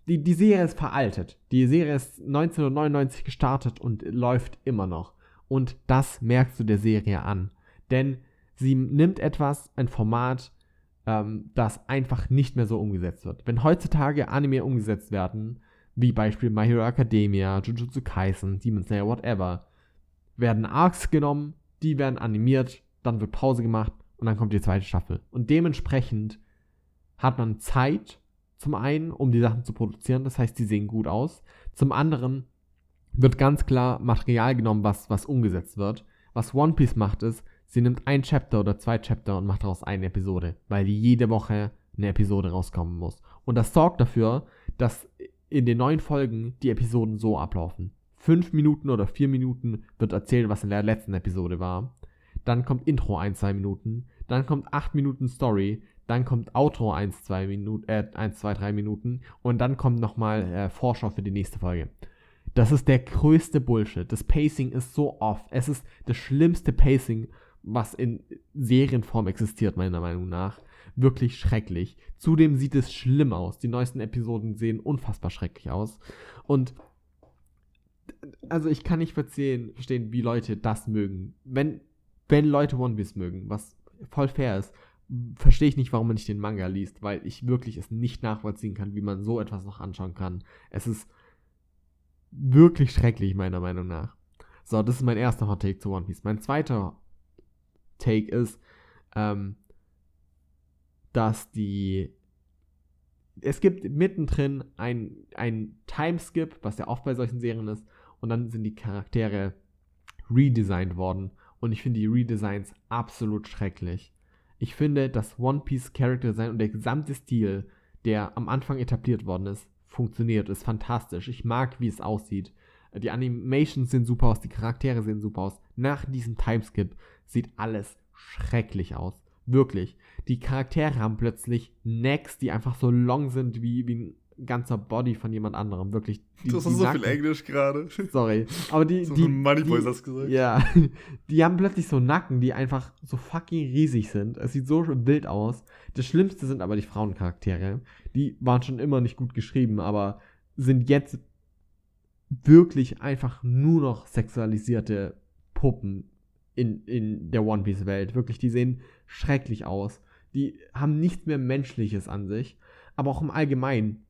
S1: die, die Serie ist veraltet. Die Serie ist 1999 gestartet und läuft immer noch. Und das merkst du der Serie an. Denn sie nimmt etwas, ein Format, ähm, das einfach nicht mehr so umgesetzt wird. Wenn heutzutage Anime umgesetzt werden, wie Beispiel My Hero Academia, Jujutsu Kaisen, Demon Slayer, whatever, werden Arcs genommen, die werden animiert, dann wird Pause gemacht und dann kommt die zweite Staffel. Und dementsprechend hat man Zeit, zum einen, um die Sachen zu produzieren, das heißt, die sehen gut aus. Zum anderen wird ganz klar Material genommen, was, was umgesetzt wird. Was One Piece macht, ist, sie nimmt ein Chapter oder zwei Chapter und macht daraus eine Episode, weil jede Woche eine Episode rauskommen muss. Und das sorgt dafür, dass in den neuen Folgen die Episoden so ablaufen fünf Minuten oder vier Minuten wird erzählt, was in der letzten Episode war. Dann kommt Intro ein, zwei Minuten. Dann kommt acht Minuten Story. Dann kommt Outro 1, 2 Minuten, äh, 1, 2, 3 Minuten. Und dann kommt nochmal äh, Vorschau für die nächste Folge. Das ist der größte Bullshit. Das Pacing ist so off. Es ist das schlimmste Pacing, was in Serienform existiert, meiner Meinung nach. Wirklich schrecklich. Zudem sieht es schlimm aus. Die neuesten Episoden sehen unfassbar schrecklich aus. Und also ich kann nicht verstehen, verstehen, wie Leute das mögen. Wenn, wenn Leute One Piece mögen, was voll fair ist, verstehe ich nicht, warum man nicht den Manga liest, weil ich wirklich es nicht nachvollziehen kann, wie man so etwas noch anschauen kann. Es ist wirklich schrecklich, meiner Meinung nach. So, das ist mein erster Hot Take zu One Piece. Mein zweiter Take ist, ähm, dass die. Es gibt mittendrin ein, ein Timeskip, was ja oft bei solchen Serien ist, und dann sind die Charaktere redesigned worden. Und ich finde die Redesigns absolut schrecklich. Ich finde, das One Piece Character Design und der gesamte Stil, der am Anfang etabliert worden ist, funktioniert, ist fantastisch. Ich mag, wie es aussieht. Die Animations sehen super aus, die Charaktere sehen super aus. Nach diesem Timeskip sieht alles schrecklich aus. Wirklich. Die Charaktere haben plötzlich Necks, die einfach so long sind wie, wie ein ganzer Body von jemand anderem. Wirklich.
S2: Die, das ist so Nacken, viel Englisch gerade.
S1: Sorry. Aber die.
S2: so
S1: die,
S2: Moneyboy hast gesagt.
S1: Ja. [laughs] Die haben plötzlich so Nacken, die einfach so fucking riesig sind. Es sieht so wild aus. Das Schlimmste sind aber die Frauencharaktere. Die waren schon immer nicht gut geschrieben, aber sind jetzt wirklich einfach nur noch sexualisierte Puppen in, in der One Piece Welt. Wirklich, die sehen schrecklich aus. Die haben nichts mehr Menschliches an sich. Aber auch im Allgemeinen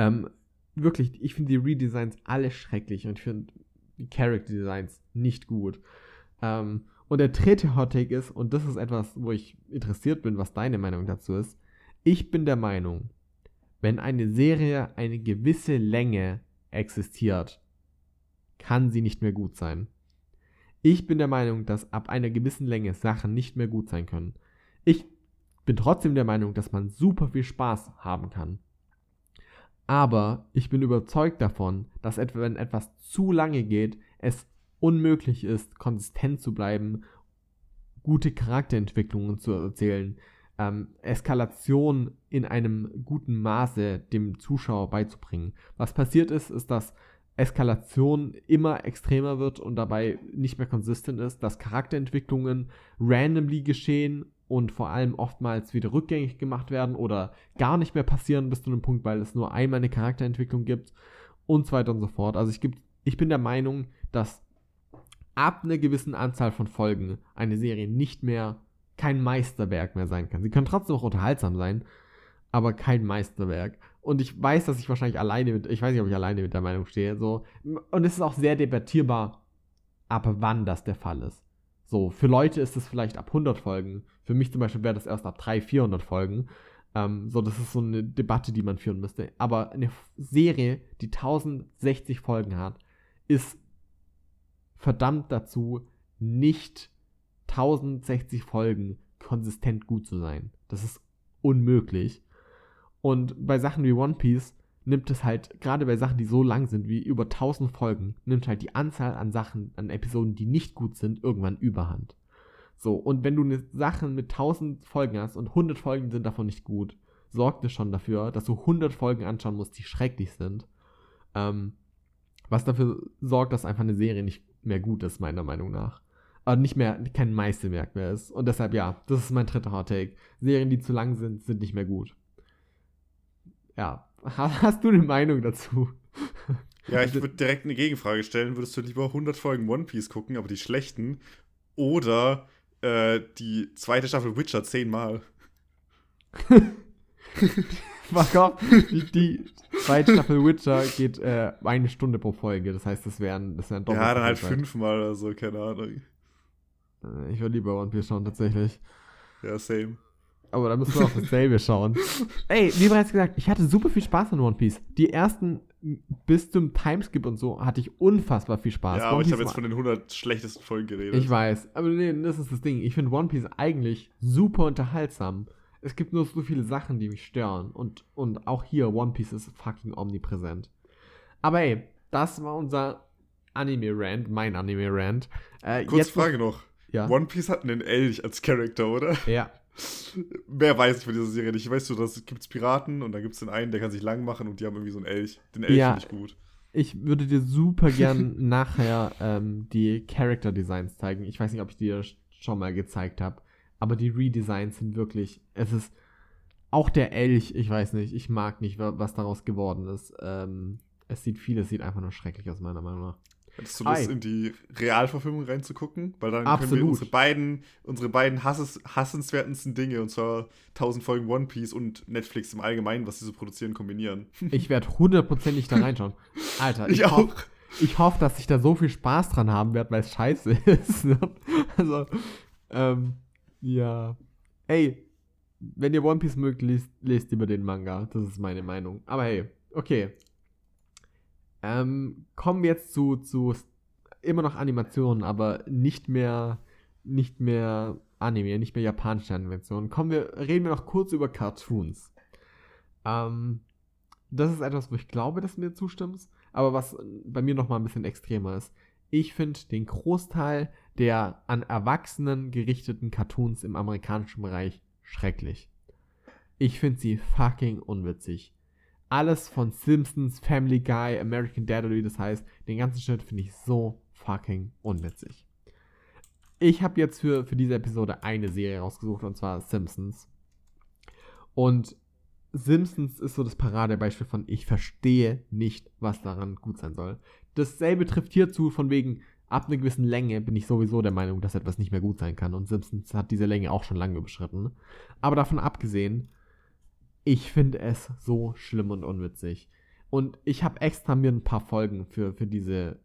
S1: ähm, wirklich, ich finde die Redesigns alle schrecklich und ich finde die Character Designs nicht gut. Ähm, und der dritte Hot Take ist, und das ist etwas, wo ich interessiert bin, was deine Meinung dazu ist. Ich bin der Meinung, wenn eine Serie eine gewisse Länge existiert, kann sie nicht mehr gut sein. Ich bin der Meinung, dass ab einer gewissen Länge Sachen nicht mehr gut sein können. Ich bin trotzdem der Meinung, dass man super viel Spaß haben kann. Aber ich bin überzeugt davon, dass wenn etwas zu lange geht, es unmöglich ist, konsistent zu bleiben, gute Charakterentwicklungen zu erzählen, ähm, Eskalation in einem guten Maße dem Zuschauer beizubringen. Was passiert ist, ist, dass Eskalation immer extremer wird und dabei nicht mehr konsistent ist, dass Charakterentwicklungen randomly geschehen und vor allem oftmals wieder rückgängig gemacht werden oder gar nicht mehr passieren bis zu einem Punkt, weil es nur einmal eine Charakterentwicklung gibt und so weiter und so fort. Also ich, gibt, ich bin der Meinung, dass ab einer gewissen Anzahl von Folgen eine Serie nicht mehr kein Meisterwerk mehr sein kann. Sie können trotzdem auch unterhaltsam sein, aber kein Meisterwerk. Und ich weiß, dass ich wahrscheinlich alleine mit, ich weiß nicht, ob ich alleine mit der Meinung stehe, so. Und es ist auch sehr debattierbar, ab wann das der Fall ist. So, für Leute ist es vielleicht ab 100 Folgen. Für mich zum Beispiel wäre das erst ab 300, 400 Folgen. Ähm, so, das ist so eine Debatte, die man führen müsste. Aber eine Serie, die 1060 Folgen hat, ist verdammt dazu, nicht 1060 Folgen konsistent gut zu sein. Das ist unmöglich. Und bei Sachen wie One Piece nimmt es halt, gerade bei Sachen, die so lang sind wie über 1000 Folgen, nimmt halt die Anzahl an Sachen, an Episoden, die nicht gut sind, irgendwann überhand. So, und wenn du eine Sache mit 1000 Folgen hast und 100 Folgen sind davon nicht gut, sorgt es schon dafür, dass du 100 Folgen anschauen musst, die schrecklich sind. Ähm, was dafür sorgt, dass einfach eine Serie nicht mehr gut ist, meiner Meinung nach. Aber nicht mehr, kein Meisterwerk mehr ist. Und deshalb, ja, das ist mein dritter Hot Take. Serien, die zu lang sind, sind nicht mehr gut. Ja, Hast du eine Meinung dazu?
S2: Ja, ich würde direkt eine Gegenfrage stellen. Würdest du lieber 100 Folgen One Piece gucken, aber die schlechten, oder äh, die zweite Staffel Witcher zehnmal? [laughs]
S1: Fuck off. Die, die zweite Staffel Witcher geht äh, eine Stunde pro Folge. Das heißt, das wären, das wären
S2: Ja, dann halt fünfmal oder so, keine Ahnung.
S1: Äh, ich würde lieber One Piece schauen, tatsächlich.
S2: Ja, same.
S1: Aber da müssen wir auch dasselbe schauen. [laughs] Ey, wie bereits gesagt, ich hatte super viel Spaß an One Piece. Die ersten bis zum Timeskip und so hatte ich unfassbar viel Spaß.
S2: Ja,
S1: One
S2: aber ich habe jetzt von den 100 schlechtesten Folgen geredet.
S1: Ich weiß, aber nee, das ist das Ding. Ich finde One Piece eigentlich super unterhaltsam. Es gibt nur so viele Sachen, die mich stören. Und, und auch hier, One Piece ist fucking omnipräsent. Aber ey, das war unser Anime-Rant, mein Anime-Rant.
S2: Äh, Kurz Frage noch. Ja? One Piece hat einen Elch als Charakter, oder?
S1: Ja.
S2: Mehr weiß ich von dieser Serie nicht. Weißt du, da gibt es Piraten und da gibt es den einen, der kann sich lang machen und die haben irgendwie so einen Elch. Den Elch
S1: ja,
S2: finde ich gut.
S1: Ich würde dir super gern [laughs] nachher ähm, die Character Designs zeigen. Ich weiß nicht, ob ich dir schon mal gezeigt habe, aber die Redesigns sind wirklich. Es ist auch der Elch. Ich weiß nicht. Ich mag nicht, was daraus geworden ist. Ähm, es sieht vieles sieht einfach nur schrecklich aus meiner Meinung nach.
S2: Hättest du Lust, Hi. in die Realverfilmung reinzugucken? Weil dann
S1: Absolut. können wir
S2: unsere beiden, unsere beiden hasses, hassenswertesten Dinge, und zwar 1000 Folgen One Piece und Netflix im Allgemeinen, was sie so produzieren, kombinieren. [laughs]
S1: Ich werde hundertprozentig da reinschauen. Alter,
S2: ich, ich auch.
S1: Hoff, ich hoffe, dass ich da so viel Spaß dran haben werde, weil es scheiße [laughs] ist. also, ähm, ja. Ey, wenn ihr One Piece mögt, lest, lest lieber den Manga. Das ist meine Meinung. Aber hey, okay. Ähm, kommen wir jetzt zu, zu immer noch Animationen, aber nicht mehr, nicht mehr Anime, nicht mehr japanische Animationen. Kommen wir, reden wir noch kurz über Cartoons. Ähm, das ist etwas, wo ich glaube, dass du mir zustimmst, aber was bei mir noch mal ein bisschen extremer ist. Ich finde den Großteil der an Erwachsenen gerichteten Cartoons im amerikanischen Bereich schrecklich. Ich finde sie fucking unwitzig alles von Simpsons, Family Guy, American Dad oder wie das heißt, den ganzen Schnitt finde ich so fucking unwitzig. Ich habe jetzt für, für diese Episode eine Serie rausgesucht und zwar Simpsons. Und Simpsons ist so das Paradebeispiel von ich verstehe nicht, was daran gut sein soll. Dasselbe trifft hierzu von wegen, ab einer gewissen Länge bin ich sowieso der Meinung, dass etwas nicht mehr gut sein kann. Und Simpsons hat diese Länge auch schon lange überschritten. Aber davon abgesehen, ich finde es so schlimm und unwitzig. Und ich habe extra mir ein paar Folgen für, für diese,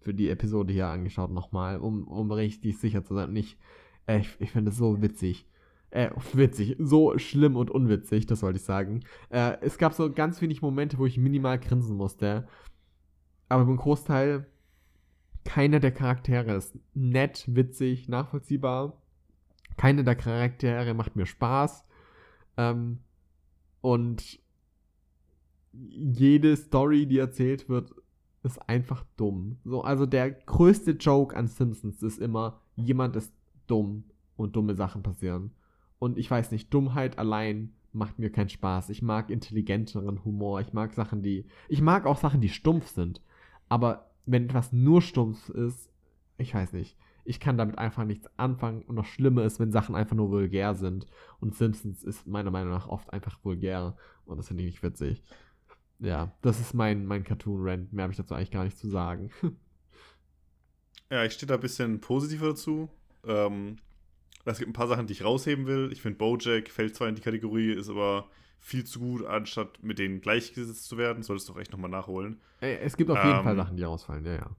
S1: für die Episode hier angeschaut nochmal, um, um richtig sicher zu sein. Und ich, äh, ich, ich finde es so witzig. Äh, witzig, so schlimm und unwitzig, das wollte ich sagen. Äh, es gab so ganz wenig Momente, wo ich minimal grinsen musste. Aber im Großteil, keiner der Charaktere ist nett, witzig, nachvollziehbar. Keiner der Charaktere macht mir Spaß. Ähm, und jede Story, die erzählt wird, ist einfach dumm. So, also der größte Joke an Simpsons ist immer, jemand ist dumm und dumme Sachen passieren. Und ich weiß nicht, Dummheit allein macht mir keinen Spaß. Ich mag intelligenteren Humor. Ich mag Sachen, die. Ich mag auch Sachen, die stumpf sind. Aber wenn etwas nur stumpf ist, ich weiß nicht ich kann damit einfach nichts anfangen. Und noch schlimmer ist, wenn Sachen einfach nur vulgär sind. Und Simpsons ist meiner Meinung nach oft einfach vulgär. Und das finde ich nicht witzig. Ja, das ist mein, mein Cartoon-Rant. Mehr habe ich dazu eigentlich gar nicht zu sagen. [laughs]
S2: ja, ich stehe da ein bisschen positiver dazu. Ähm, es gibt ein paar Sachen, die ich rausheben will. Ich finde, Bojack fällt zwar in die Kategorie, ist aber viel zu gut, anstatt mit denen gleichgesetzt zu werden. Solltest du doch echt nochmal nachholen.
S1: Es gibt auf jeden ähm, Fall Sachen, die rausfallen, ja, ja.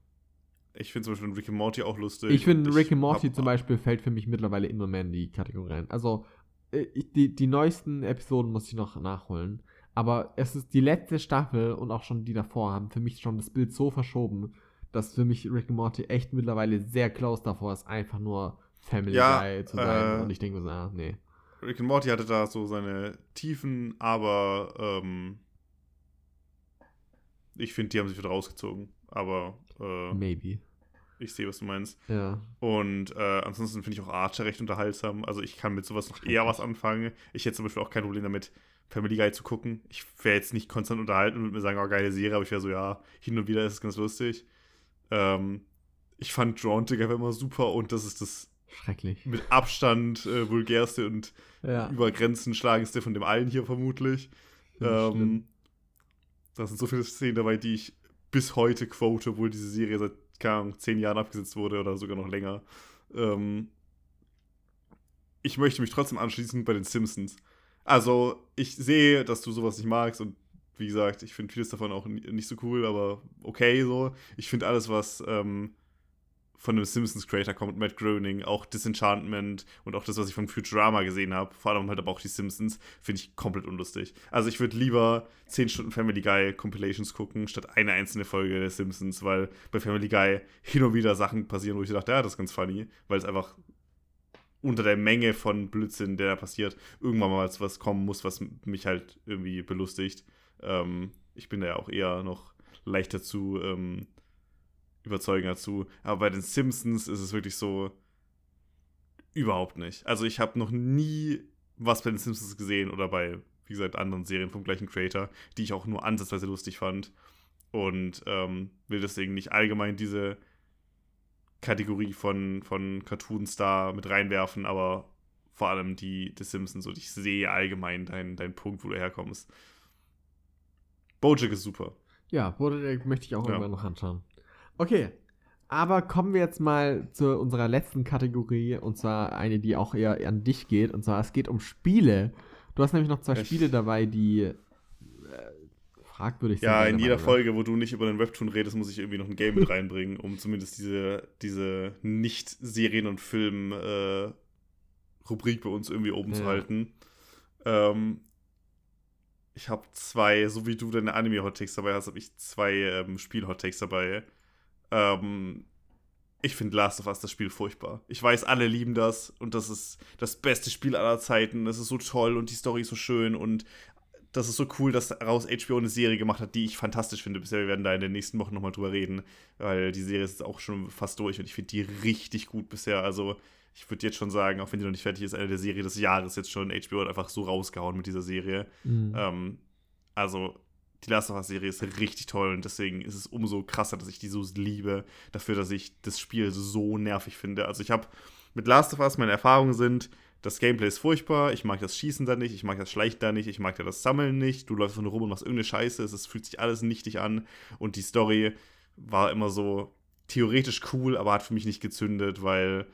S2: Ich finde zum Beispiel Rick and Morty auch lustig.
S1: Ich finde, Rick and Morty zum Beispiel fällt für mich mittlerweile immer mehr in die Kategorie rein. Also, äh, die, die neuesten Episoden muss ich noch nachholen. Aber es ist die letzte Staffel und auch schon die davor haben für mich schon das Bild so verschoben, dass für mich Rick and Morty echt mittlerweile sehr close davor ist, einfach nur Family ja, Guy zu sein. Äh, und ich denke so, ah, nee.
S2: Rick and Morty hatte da so seine Tiefen, aber ähm, ich finde, die haben sich wieder rausgezogen. Aber äh,
S1: Maybe.
S2: Ich sehe, was du meinst.
S1: Ja.
S2: Und äh, ansonsten finde ich auch Archer recht unterhaltsam. Also ich kann mit sowas noch eher was anfangen. Ich hätte zum Beispiel auch kein Problem damit, Family Guy zu gucken. Ich wäre jetzt nicht konstant unterhalten und würde mir sagen, oh, geile Serie, aber ich wäre so, ja, hin und wieder ist es ganz lustig. Ähm, ich fand Drawn Together immer super und das ist das
S1: Schrecklich.
S2: mit Abstand äh, vulgärste und ja. über Grenzen schlagendste von dem allen hier vermutlich. Ähm, da sind so viele Szenen dabei, die ich bis heute quote, obwohl diese Serie seit keine Ahnung, zehn Jahren abgesetzt wurde oder sogar noch länger. Ähm, ich möchte mich trotzdem anschließen bei den Simpsons. Also, ich sehe, dass du sowas nicht magst und wie gesagt, ich finde vieles davon auch nicht so cool, aber okay so. Ich finde alles, was ähm, von einem Simpsons-Creator kommt, Matt Groening, auch Disenchantment und auch das, was ich von Futurama gesehen habe, vor allem halt aber auch die Simpsons, finde ich komplett unlustig. Also ich würde lieber 10 Stunden Family Guy Compilations gucken, statt eine einzelne Folge der Simpsons, weil bei Family Guy hin und wieder Sachen passieren, wo ich dachte, ja, das ist ganz funny, weil es einfach unter der Menge von Blödsinn, der da passiert, irgendwann mal was kommen muss, was mich halt irgendwie belustigt. Ähm, ich bin da ja auch eher noch leichter zu ähm, überzeugender zu. Aber bei den Simpsons ist es wirklich so überhaupt nicht. Also ich habe noch nie was bei den Simpsons gesehen oder bei, wie gesagt, anderen Serien vom gleichen Creator, die ich auch nur ansatzweise lustig fand. und ähm, will deswegen nicht allgemein diese Kategorie von, von Cartoons da mit reinwerfen, aber vor allem die des Simpsons und ich sehe allgemein deinen dein Punkt, wo du herkommst. Bojack ist super.
S1: Ja, Bojack möchte ich auch ja. irgendwann noch anschauen. Okay, aber kommen wir jetzt mal zu unserer letzten Kategorie und zwar eine, die auch eher an dich geht und zwar es geht um Spiele. Du hast nämlich noch zwei Echt? Spiele dabei, die äh, fragwürdig
S2: sind. Ja, in jeder Folge, wo du nicht über den Webtoon redest, muss ich irgendwie noch ein Game mit reinbringen, um zumindest diese, diese Nicht-Serien- und Film-Rubrik äh, bei uns irgendwie oben ja. zu halten. Ähm, ich habe zwei, so wie du deine Anime-Hot-Takes dabei hast, habe ich zwei ähm, Spiel-Hot-Takes dabei. Ähm, ich finde Last of Us das Spiel furchtbar. Ich weiß, alle lieben das und das ist das beste Spiel aller Zeiten. Das ist so toll und die Story ist so schön und das ist so cool, dass daraus HBO eine Serie gemacht hat, die ich fantastisch finde. Bisher wir werden da in den nächsten Wochen nochmal drüber reden, weil die Serie ist auch schon fast durch und ich finde die richtig gut bisher. Also ich würde jetzt schon sagen, auch wenn die noch nicht fertig ist, eine der Serien des Jahres jetzt schon. HBO hat einfach so rausgehauen mit dieser Serie. Mhm. Ähm, also die Last of Us-Serie ist richtig toll und deswegen ist es umso krasser, dass ich die so liebe, dafür, dass ich das Spiel so nervig finde. Also ich habe mit Last of Us, meine Erfahrungen sind, das Gameplay ist furchtbar, ich mag das Schießen da nicht, ich mag das Schleichen da nicht, ich mag da das Sammeln nicht, du läufst nur rum und machst irgendeine Scheiße, es fühlt sich alles nichtig an und die Story war immer so theoretisch cool, aber hat für mich nicht gezündet, weil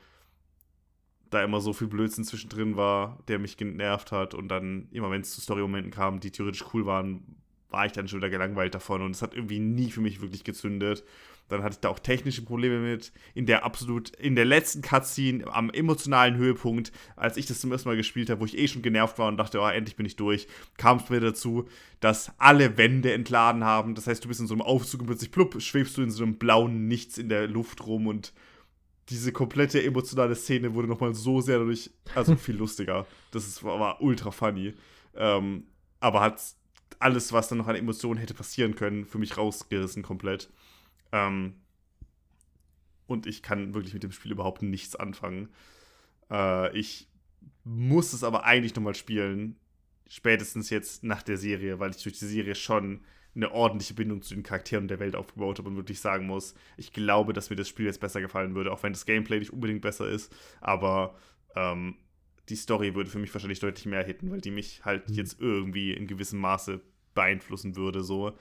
S2: da immer so viel Blödsinn zwischendrin war, der mich genervt hat und dann immer, wenn es zu Story-Momenten kam, die theoretisch cool waren, war ich dann schon wieder gelangweilt davon und es hat irgendwie nie für mich wirklich gezündet. Dann hatte ich da auch technische Probleme mit. In der absolut, in der letzten Cutscene, am emotionalen Höhepunkt, als ich das zum ersten Mal gespielt habe, wo ich eh schon genervt war und dachte, oh, endlich bin ich durch, kam es mir dazu, dass alle Wände entladen haben. Das heißt, du bist in so einem Aufzug und plötzlich plupp, schwebst du in so einem blauen Nichts in der Luft rum und diese komplette emotionale Szene wurde nochmal so sehr dadurch, also viel lustiger. Das ist, war, ultra funny. Ähm, aber hat alles, was dann noch an Emotionen hätte passieren können, für mich rausgerissen komplett. Ähm, und ich kann wirklich mit dem Spiel überhaupt nichts anfangen. Äh, ich muss es aber eigentlich nochmal spielen. Spätestens jetzt nach der Serie, weil ich durch die Serie schon eine ordentliche Bindung zu den Charakteren der Welt aufgebaut habe und wirklich sagen muss, ich glaube, dass mir das Spiel jetzt besser gefallen würde, auch wenn das Gameplay nicht unbedingt besser ist. Aber ähm, die Story würde für mich wahrscheinlich deutlich mehr hitten, weil die mich halt mhm. jetzt irgendwie in gewissem Maße beeinflussen würde. So.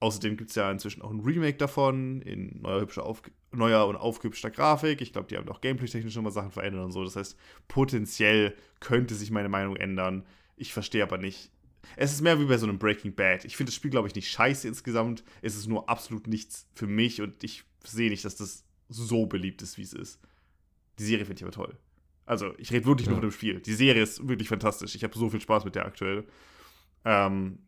S2: Außerdem gibt es ja inzwischen auch ein Remake davon in neuer, hübscher Auf neuer und aufgehübschter Grafik. Ich glaube, die haben auch gameplay-technisch nochmal Sachen verändert und so. Das heißt, potenziell könnte sich meine Meinung ändern. Ich verstehe aber nicht. Es ist mehr wie bei so einem Breaking Bad. Ich finde das Spiel, glaube ich, nicht scheiße insgesamt. Es ist nur absolut nichts für mich und ich sehe nicht, dass das so beliebt ist, wie es ist. Die Serie finde ich aber toll. Also, ich rede wirklich ja. nur von dem Spiel. Die Serie ist wirklich fantastisch. Ich habe so viel Spaß mit der aktuell. Ähm,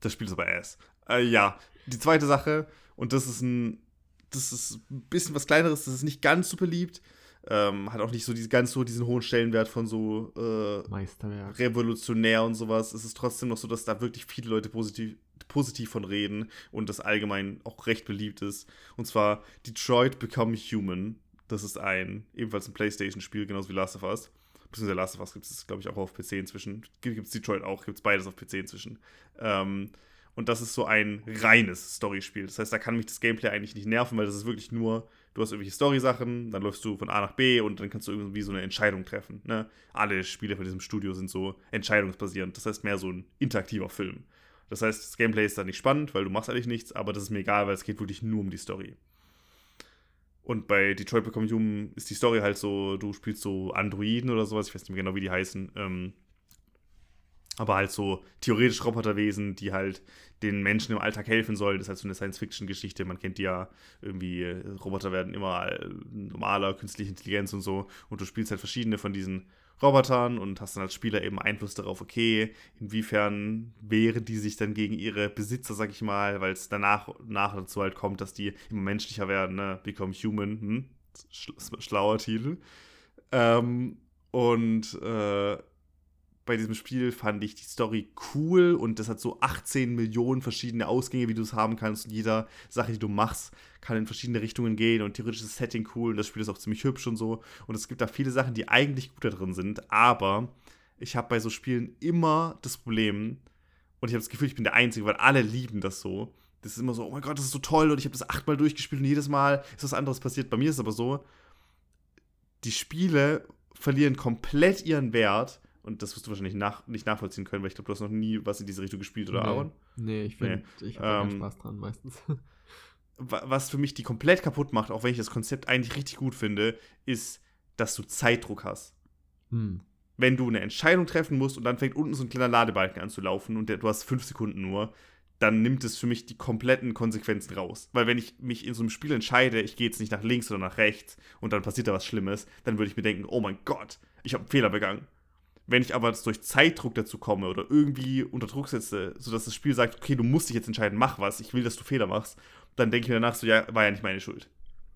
S2: das Spiel ist aber ass. Äh, ja, die zweite Sache, und das ist ein, das ist ein bisschen was kleineres, das ist nicht ganz so beliebt. Ähm, hat auch nicht so diese, ganz so diesen hohen Stellenwert von so äh,
S1: Meisterwerk.
S2: revolutionär und sowas. Es ist trotzdem noch so, dass da wirklich viele Leute positiv, positiv von reden und das allgemein auch recht beliebt ist. Und zwar Detroit Become Human. Das ist ein, ebenfalls ein Playstation-Spiel, genauso wie Last of Us. Beziehungsweise Last of Us gibt es, glaube ich, auch auf PC inzwischen. Gibt es Detroit auch, gibt es beides auf PC inzwischen. Ähm, und das ist so ein reines Storyspiel. Das heißt, da kann mich das Gameplay eigentlich nicht nerven, weil das ist wirklich nur, du hast irgendwelche Story-Sachen, dann läufst du von A nach B und dann kannst du irgendwie so eine Entscheidung treffen. Ne? Alle Spiele von diesem Studio sind so entscheidungsbasierend. Das heißt, mehr so ein interaktiver Film. Das heißt, das Gameplay ist da nicht spannend, weil du machst eigentlich nichts, aber das ist mir egal, weil es geht wirklich nur um die Story. Und bei Detroit Become Human ist die Story halt so, du spielst so Androiden oder sowas, ich weiß nicht mehr genau, wie die heißen. Ähm, aber halt so theoretisch Roboterwesen, die halt den Menschen im Alltag helfen sollen. Das ist halt so eine Science-Fiction-Geschichte. Man kennt die ja irgendwie, Roboter werden immer normaler, künstliche Intelligenz und so. Und du spielst halt verschiedene von diesen Robotern und hast dann als Spieler eben Einfluss darauf, okay, inwiefern wehren die sich dann gegen ihre Besitzer, sag ich mal, weil es danach nach dazu halt kommt, dass die immer menschlicher werden, ne? Become Human, hm? Schlauer Titel. Ähm, und äh, bei diesem Spiel fand ich die Story cool und das hat so 18 Millionen verschiedene Ausgänge, wie du es haben kannst. Und jeder Sache, die du machst, kann in verschiedene Richtungen gehen und theoretisch ist das Setting cool und das Spiel ist auch ziemlich hübsch und so. Und es gibt da viele Sachen, die eigentlich gut da drin sind, aber ich habe bei so Spielen immer das Problem, Und ich habe das Gefühl, ich bin der Einzige, weil alle lieben das so. Das ist immer so, oh mein Gott, das ist so toll und ich habe das achtmal durchgespielt und jedes Mal ist was anderes passiert. Bei mir ist es aber so, die Spiele verlieren komplett ihren Wert und das wirst du wahrscheinlich nach, nicht nachvollziehen können, weil ich glaube, du hast noch nie was in diese Richtung gespielt, oder
S1: nee.
S2: Aaron?
S1: Nee, ich finde, nee. ich habe ähm, Spaß dran meistens. [laughs]
S2: Was für mich die komplett kaputt macht, auch wenn ich das Konzept eigentlich richtig gut finde, ist, dass du Zeitdruck hast. Hm. Wenn du eine Entscheidung treffen musst und dann fängt unten so ein kleiner Ladebalken an zu laufen und du hast fünf Sekunden nur, dann nimmt es für mich die kompletten Konsequenzen raus. Weil wenn ich mich in so einem Spiel entscheide, ich gehe jetzt nicht nach links oder nach rechts und dann passiert da was Schlimmes, dann würde ich mir denken, oh mein Gott, ich habe einen Fehler begangen. Wenn ich aber durch Zeitdruck dazu komme oder irgendwie unter Druck setze, sodass das Spiel sagt, okay, du musst dich jetzt entscheiden, mach was, ich will, dass du Fehler machst, dann denke ich mir danach so, ja, war ja nicht meine Schuld.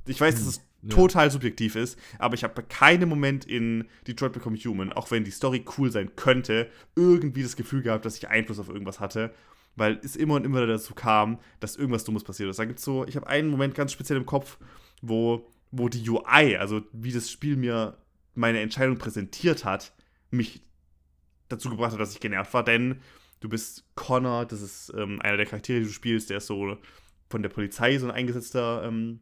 S2: Ich weiß, dass es ja. total subjektiv ist, aber ich habe bei keinem Moment in Detroit Become Human, auch wenn die Story cool sein könnte, irgendwie das Gefühl gehabt, dass ich Einfluss auf irgendwas hatte weil es immer und immer dazu kam, dass irgendwas Dummes passiert ist. Da gibt so, ich habe einen Moment ganz speziell im Kopf, wo, wo die UI, also wie das Spiel mir meine Entscheidung präsentiert hat, mich dazu gebracht hat, dass ich genervt war, denn du bist Connor, das ist ähm, einer der Charaktere, die du spielst, der ist so von der Polizei so ein eingesetzter ähm,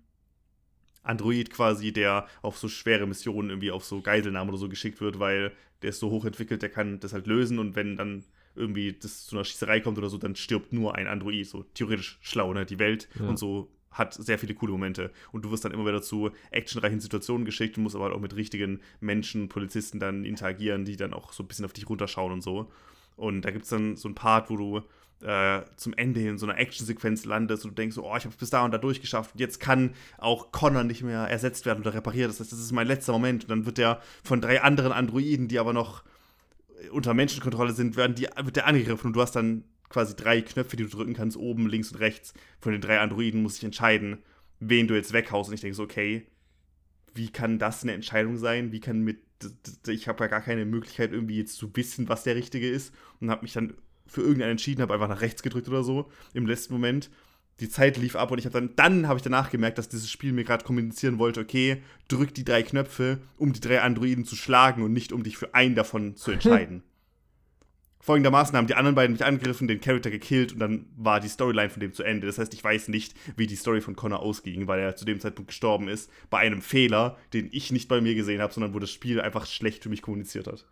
S2: Android quasi, der auf so schwere Missionen irgendwie auf so Geiselnahmen oder so geschickt wird, weil der ist so hochentwickelt, der kann das halt lösen und wenn dann irgendwie das zu einer Schießerei kommt oder so, dann stirbt nur ein Android. So theoretisch schlau, ne? Die Welt ja. und so hat sehr viele coole Momente. Und du wirst dann immer wieder zu actionreichen Situationen geschickt. Du musst aber halt auch mit richtigen Menschen, Polizisten dann interagieren, die dann auch so ein bisschen auf dich runterschauen und so. Und da gibt es dann so ein Part, wo du äh, zum Ende hin in so einer Actionsequenz landest und du denkst, oh, ich habe bis da und da durchgeschafft und jetzt kann auch Connor nicht mehr ersetzt werden oder repariert. Das heißt, das ist mein letzter Moment. Und dann wird der von drei anderen Androiden, die aber noch unter Menschenkontrolle sind, werden die, wird der angegriffen und du hast dann quasi drei Knöpfe, die du drücken kannst, oben, links und rechts. Von den drei Androiden muss ich entscheiden, wen du jetzt weghaust. Und ich denke so, okay, wie kann das eine Entscheidung sein? Wie kann mit. Ich habe ja gar keine Möglichkeit, irgendwie jetzt zu wissen, was der richtige ist. Und habe mich dann für irgendeinen entschieden, habe einfach nach rechts gedrückt oder so im letzten Moment die Zeit lief ab und ich habe dann, dann habe ich danach gemerkt, dass dieses Spiel mir gerade kommunizieren wollte, okay, drück die drei Knöpfe, um die drei Androiden zu schlagen und nicht um dich für einen davon zu entscheiden. [laughs] Folgendermaßen haben die anderen beiden mich angegriffen, den Charakter gekillt und dann war die Storyline von dem zu Ende. Das heißt, ich weiß nicht, wie die Story von Connor ausging, weil er zu dem Zeitpunkt gestorben ist, bei einem Fehler, den ich nicht bei mir gesehen habe, sondern wo das Spiel einfach schlecht für mich kommuniziert hat.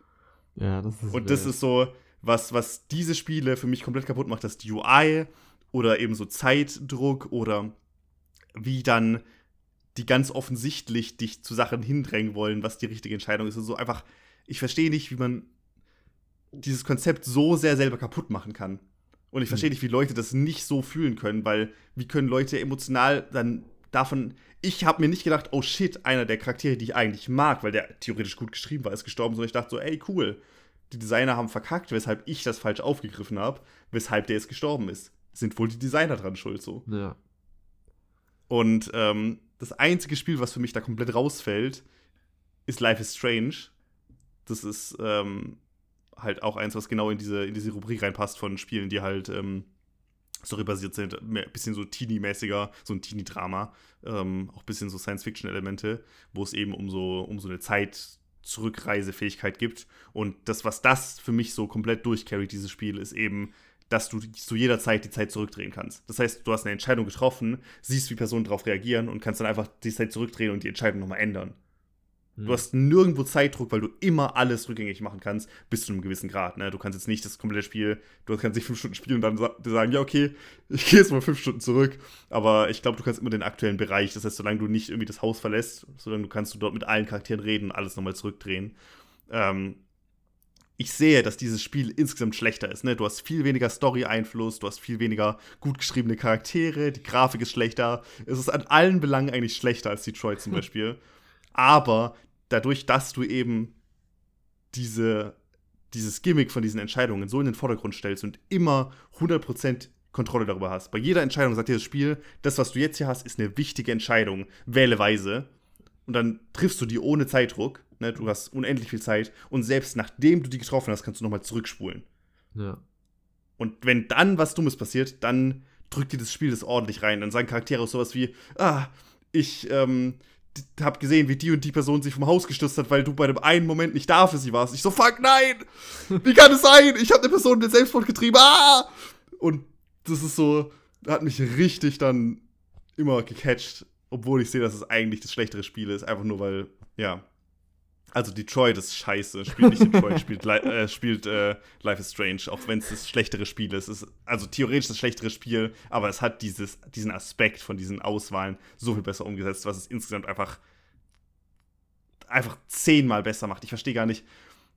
S1: Ja, das ist.
S2: Und wild. das ist so, was, was diese Spiele für mich komplett kaputt macht, dass die UI oder eben so Zeitdruck oder wie dann die ganz offensichtlich dich zu Sachen hindrängen wollen, was die richtige Entscheidung ist. Und so einfach, ich verstehe nicht, wie man dieses Konzept so sehr selber kaputt machen kann. Und ich verstehe hm. nicht, wie Leute das nicht so fühlen können, weil wie können Leute emotional dann davon. Ich habe mir nicht gedacht, oh shit, einer der Charaktere, die ich eigentlich mag, weil der theoretisch gut geschrieben war, ist gestorben, sondern ich dachte so, ey, cool. Die Designer haben verkackt, weshalb ich das falsch aufgegriffen habe, weshalb der jetzt gestorben ist sind wohl die Designer dran schuld so.
S1: Ja.
S2: Und ähm, das einzige Spiel, was für mich da komplett rausfällt, ist Life is Strange. Das ist ähm, halt auch eins, was genau in diese, in diese Rubrik reinpasst von Spielen, die halt ähm, storybasiert sind. Ein bisschen so Teenie-mäßiger, so ein Teenie-Drama. Ähm, auch ein bisschen so Science-Fiction-Elemente, wo es eben um so, um so eine Zeit Zurückreisefähigkeit gibt. Und das, was das für mich so komplett durchcarryt, dieses Spiel, ist eben dass du zu jeder Zeit die Zeit zurückdrehen kannst. Das heißt, du hast eine Entscheidung getroffen, siehst, wie Personen darauf reagieren und kannst dann einfach die Zeit zurückdrehen und die Entscheidung nochmal ändern. Mhm. Du hast nirgendwo Zeitdruck, weil du immer alles rückgängig machen kannst, bis zu einem gewissen Grad. Ne? Du kannst jetzt nicht das komplette Spiel, du kannst nicht fünf Stunden spielen und dann sagen, ja, okay, [laughs] ich gehe jetzt mal fünf Stunden zurück. Aber ich glaube, du kannst immer den aktuellen Bereich, das heißt, solange du nicht irgendwie das Haus verlässt, solange du kannst du dort mit allen Charakteren reden und alles nochmal zurückdrehen. Ähm, ich sehe, dass dieses Spiel insgesamt schlechter ist. Ne? Du hast viel weniger Story-Einfluss, du hast viel weniger gut geschriebene Charaktere, die Grafik ist schlechter. Es ist an allen Belangen eigentlich schlechter als Detroit zum [laughs] Beispiel. Aber dadurch, dass du eben diese, dieses Gimmick von diesen Entscheidungen so in den Vordergrund stellst und immer 100% Kontrolle darüber hast. Bei jeder Entscheidung sagt dir das Spiel, das, was du jetzt hier hast, ist eine wichtige Entscheidung. Wähle weise. Und dann triffst du die ohne Zeitdruck Ne? Du hast unendlich viel Zeit und selbst nachdem du die getroffen hast, kannst du nochmal zurückspulen.
S1: Ja.
S2: Und wenn dann was Dummes passiert, dann drückt dir das Spiel das ordentlich rein. Dann sagen Charaktere sowas wie, ah, ich, ähm, hab gesehen, wie die und die Person sich vom Haus gestürzt hat, weil du bei dem einen Moment nicht da für sie warst. Ich so, fuck, nein! Wie kann es sein? Ich habe eine Person den Selbstmord getrieben. Ah! Und das ist so, hat mich richtig dann immer gecatcht, obwohl ich sehe, dass es eigentlich das schlechtere Spiel ist, einfach nur weil, ja. Also Detroit ist scheiße, spielt nicht Detroit, spielt, äh, spielt äh, Life is Strange, auch wenn es das schlechtere Spiel ist. Ist. Also theoretisch das schlechtere Spiel, aber es hat dieses, diesen Aspekt von diesen Auswahlen so viel besser umgesetzt, was es insgesamt einfach, einfach zehnmal besser macht. Ich verstehe gar nicht,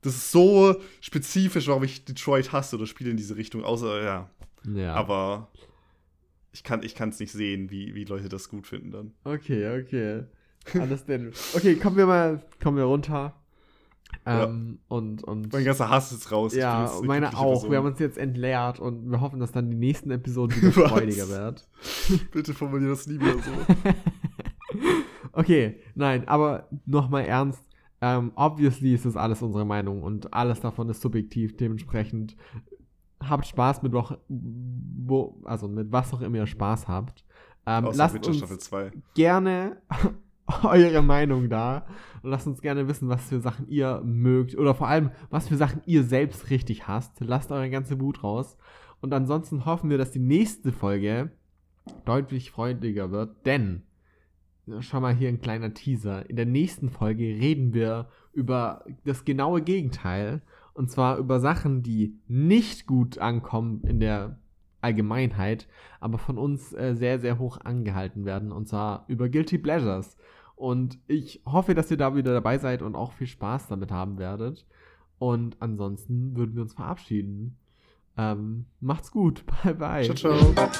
S2: das ist so spezifisch, warum ich Detroit hasse oder Spiele in diese Richtung, außer, ja.
S1: Ja.
S2: Aber ich kann es ich nicht sehen, wie, wie Leute das gut finden dann.
S1: Okay, okay. Alles denn. Okay, kommen wir mal, kommen wir runter. Ähm, ja. und, und.
S2: Mein ganzer Hass ist raus.
S1: Ja, meine auch. Person. Wir haben uns jetzt entleert und wir hoffen, dass dann die nächsten Episoden [laughs] wieder freudiger werden. [laughs]
S2: Bitte formulier das nie wieder so. [laughs]
S1: okay, nein, aber nochmal ernst. Ähm, obviously ist das alles unsere Meinung und alles davon ist subjektiv. Dementsprechend habt Spaß mit, wo, also mit was auch immer ihr Spaß habt. Ähm, lasst uns gerne [laughs] eure Meinung da und lasst uns gerne wissen, was für Sachen ihr mögt oder vor allem, was für Sachen ihr selbst richtig hasst. Lasst eure ganze Wut raus. Und ansonsten hoffen wir, dass die nächste Folge deutlich freundlicher wird, denn Schau mal hier ein kleiner Teaser. In der nächsten Folge reden wir über das genaue Gegenteil. Und zwar über Sachen, die nicht gut ankommen in der Allgemeinheit, aber von uns äh, sehr, sehr hoch angehalten werden. Und zwar über Guilty Pleasures. Und ich hoffe, dass ihr da wieder dabei seid und auch viel Spaß damit haben werdet. Und ansonsten würden wir uns verabschieden. Ähm, macht's gut. [laughs] Bye, bye.
S2: Ciao, ciao.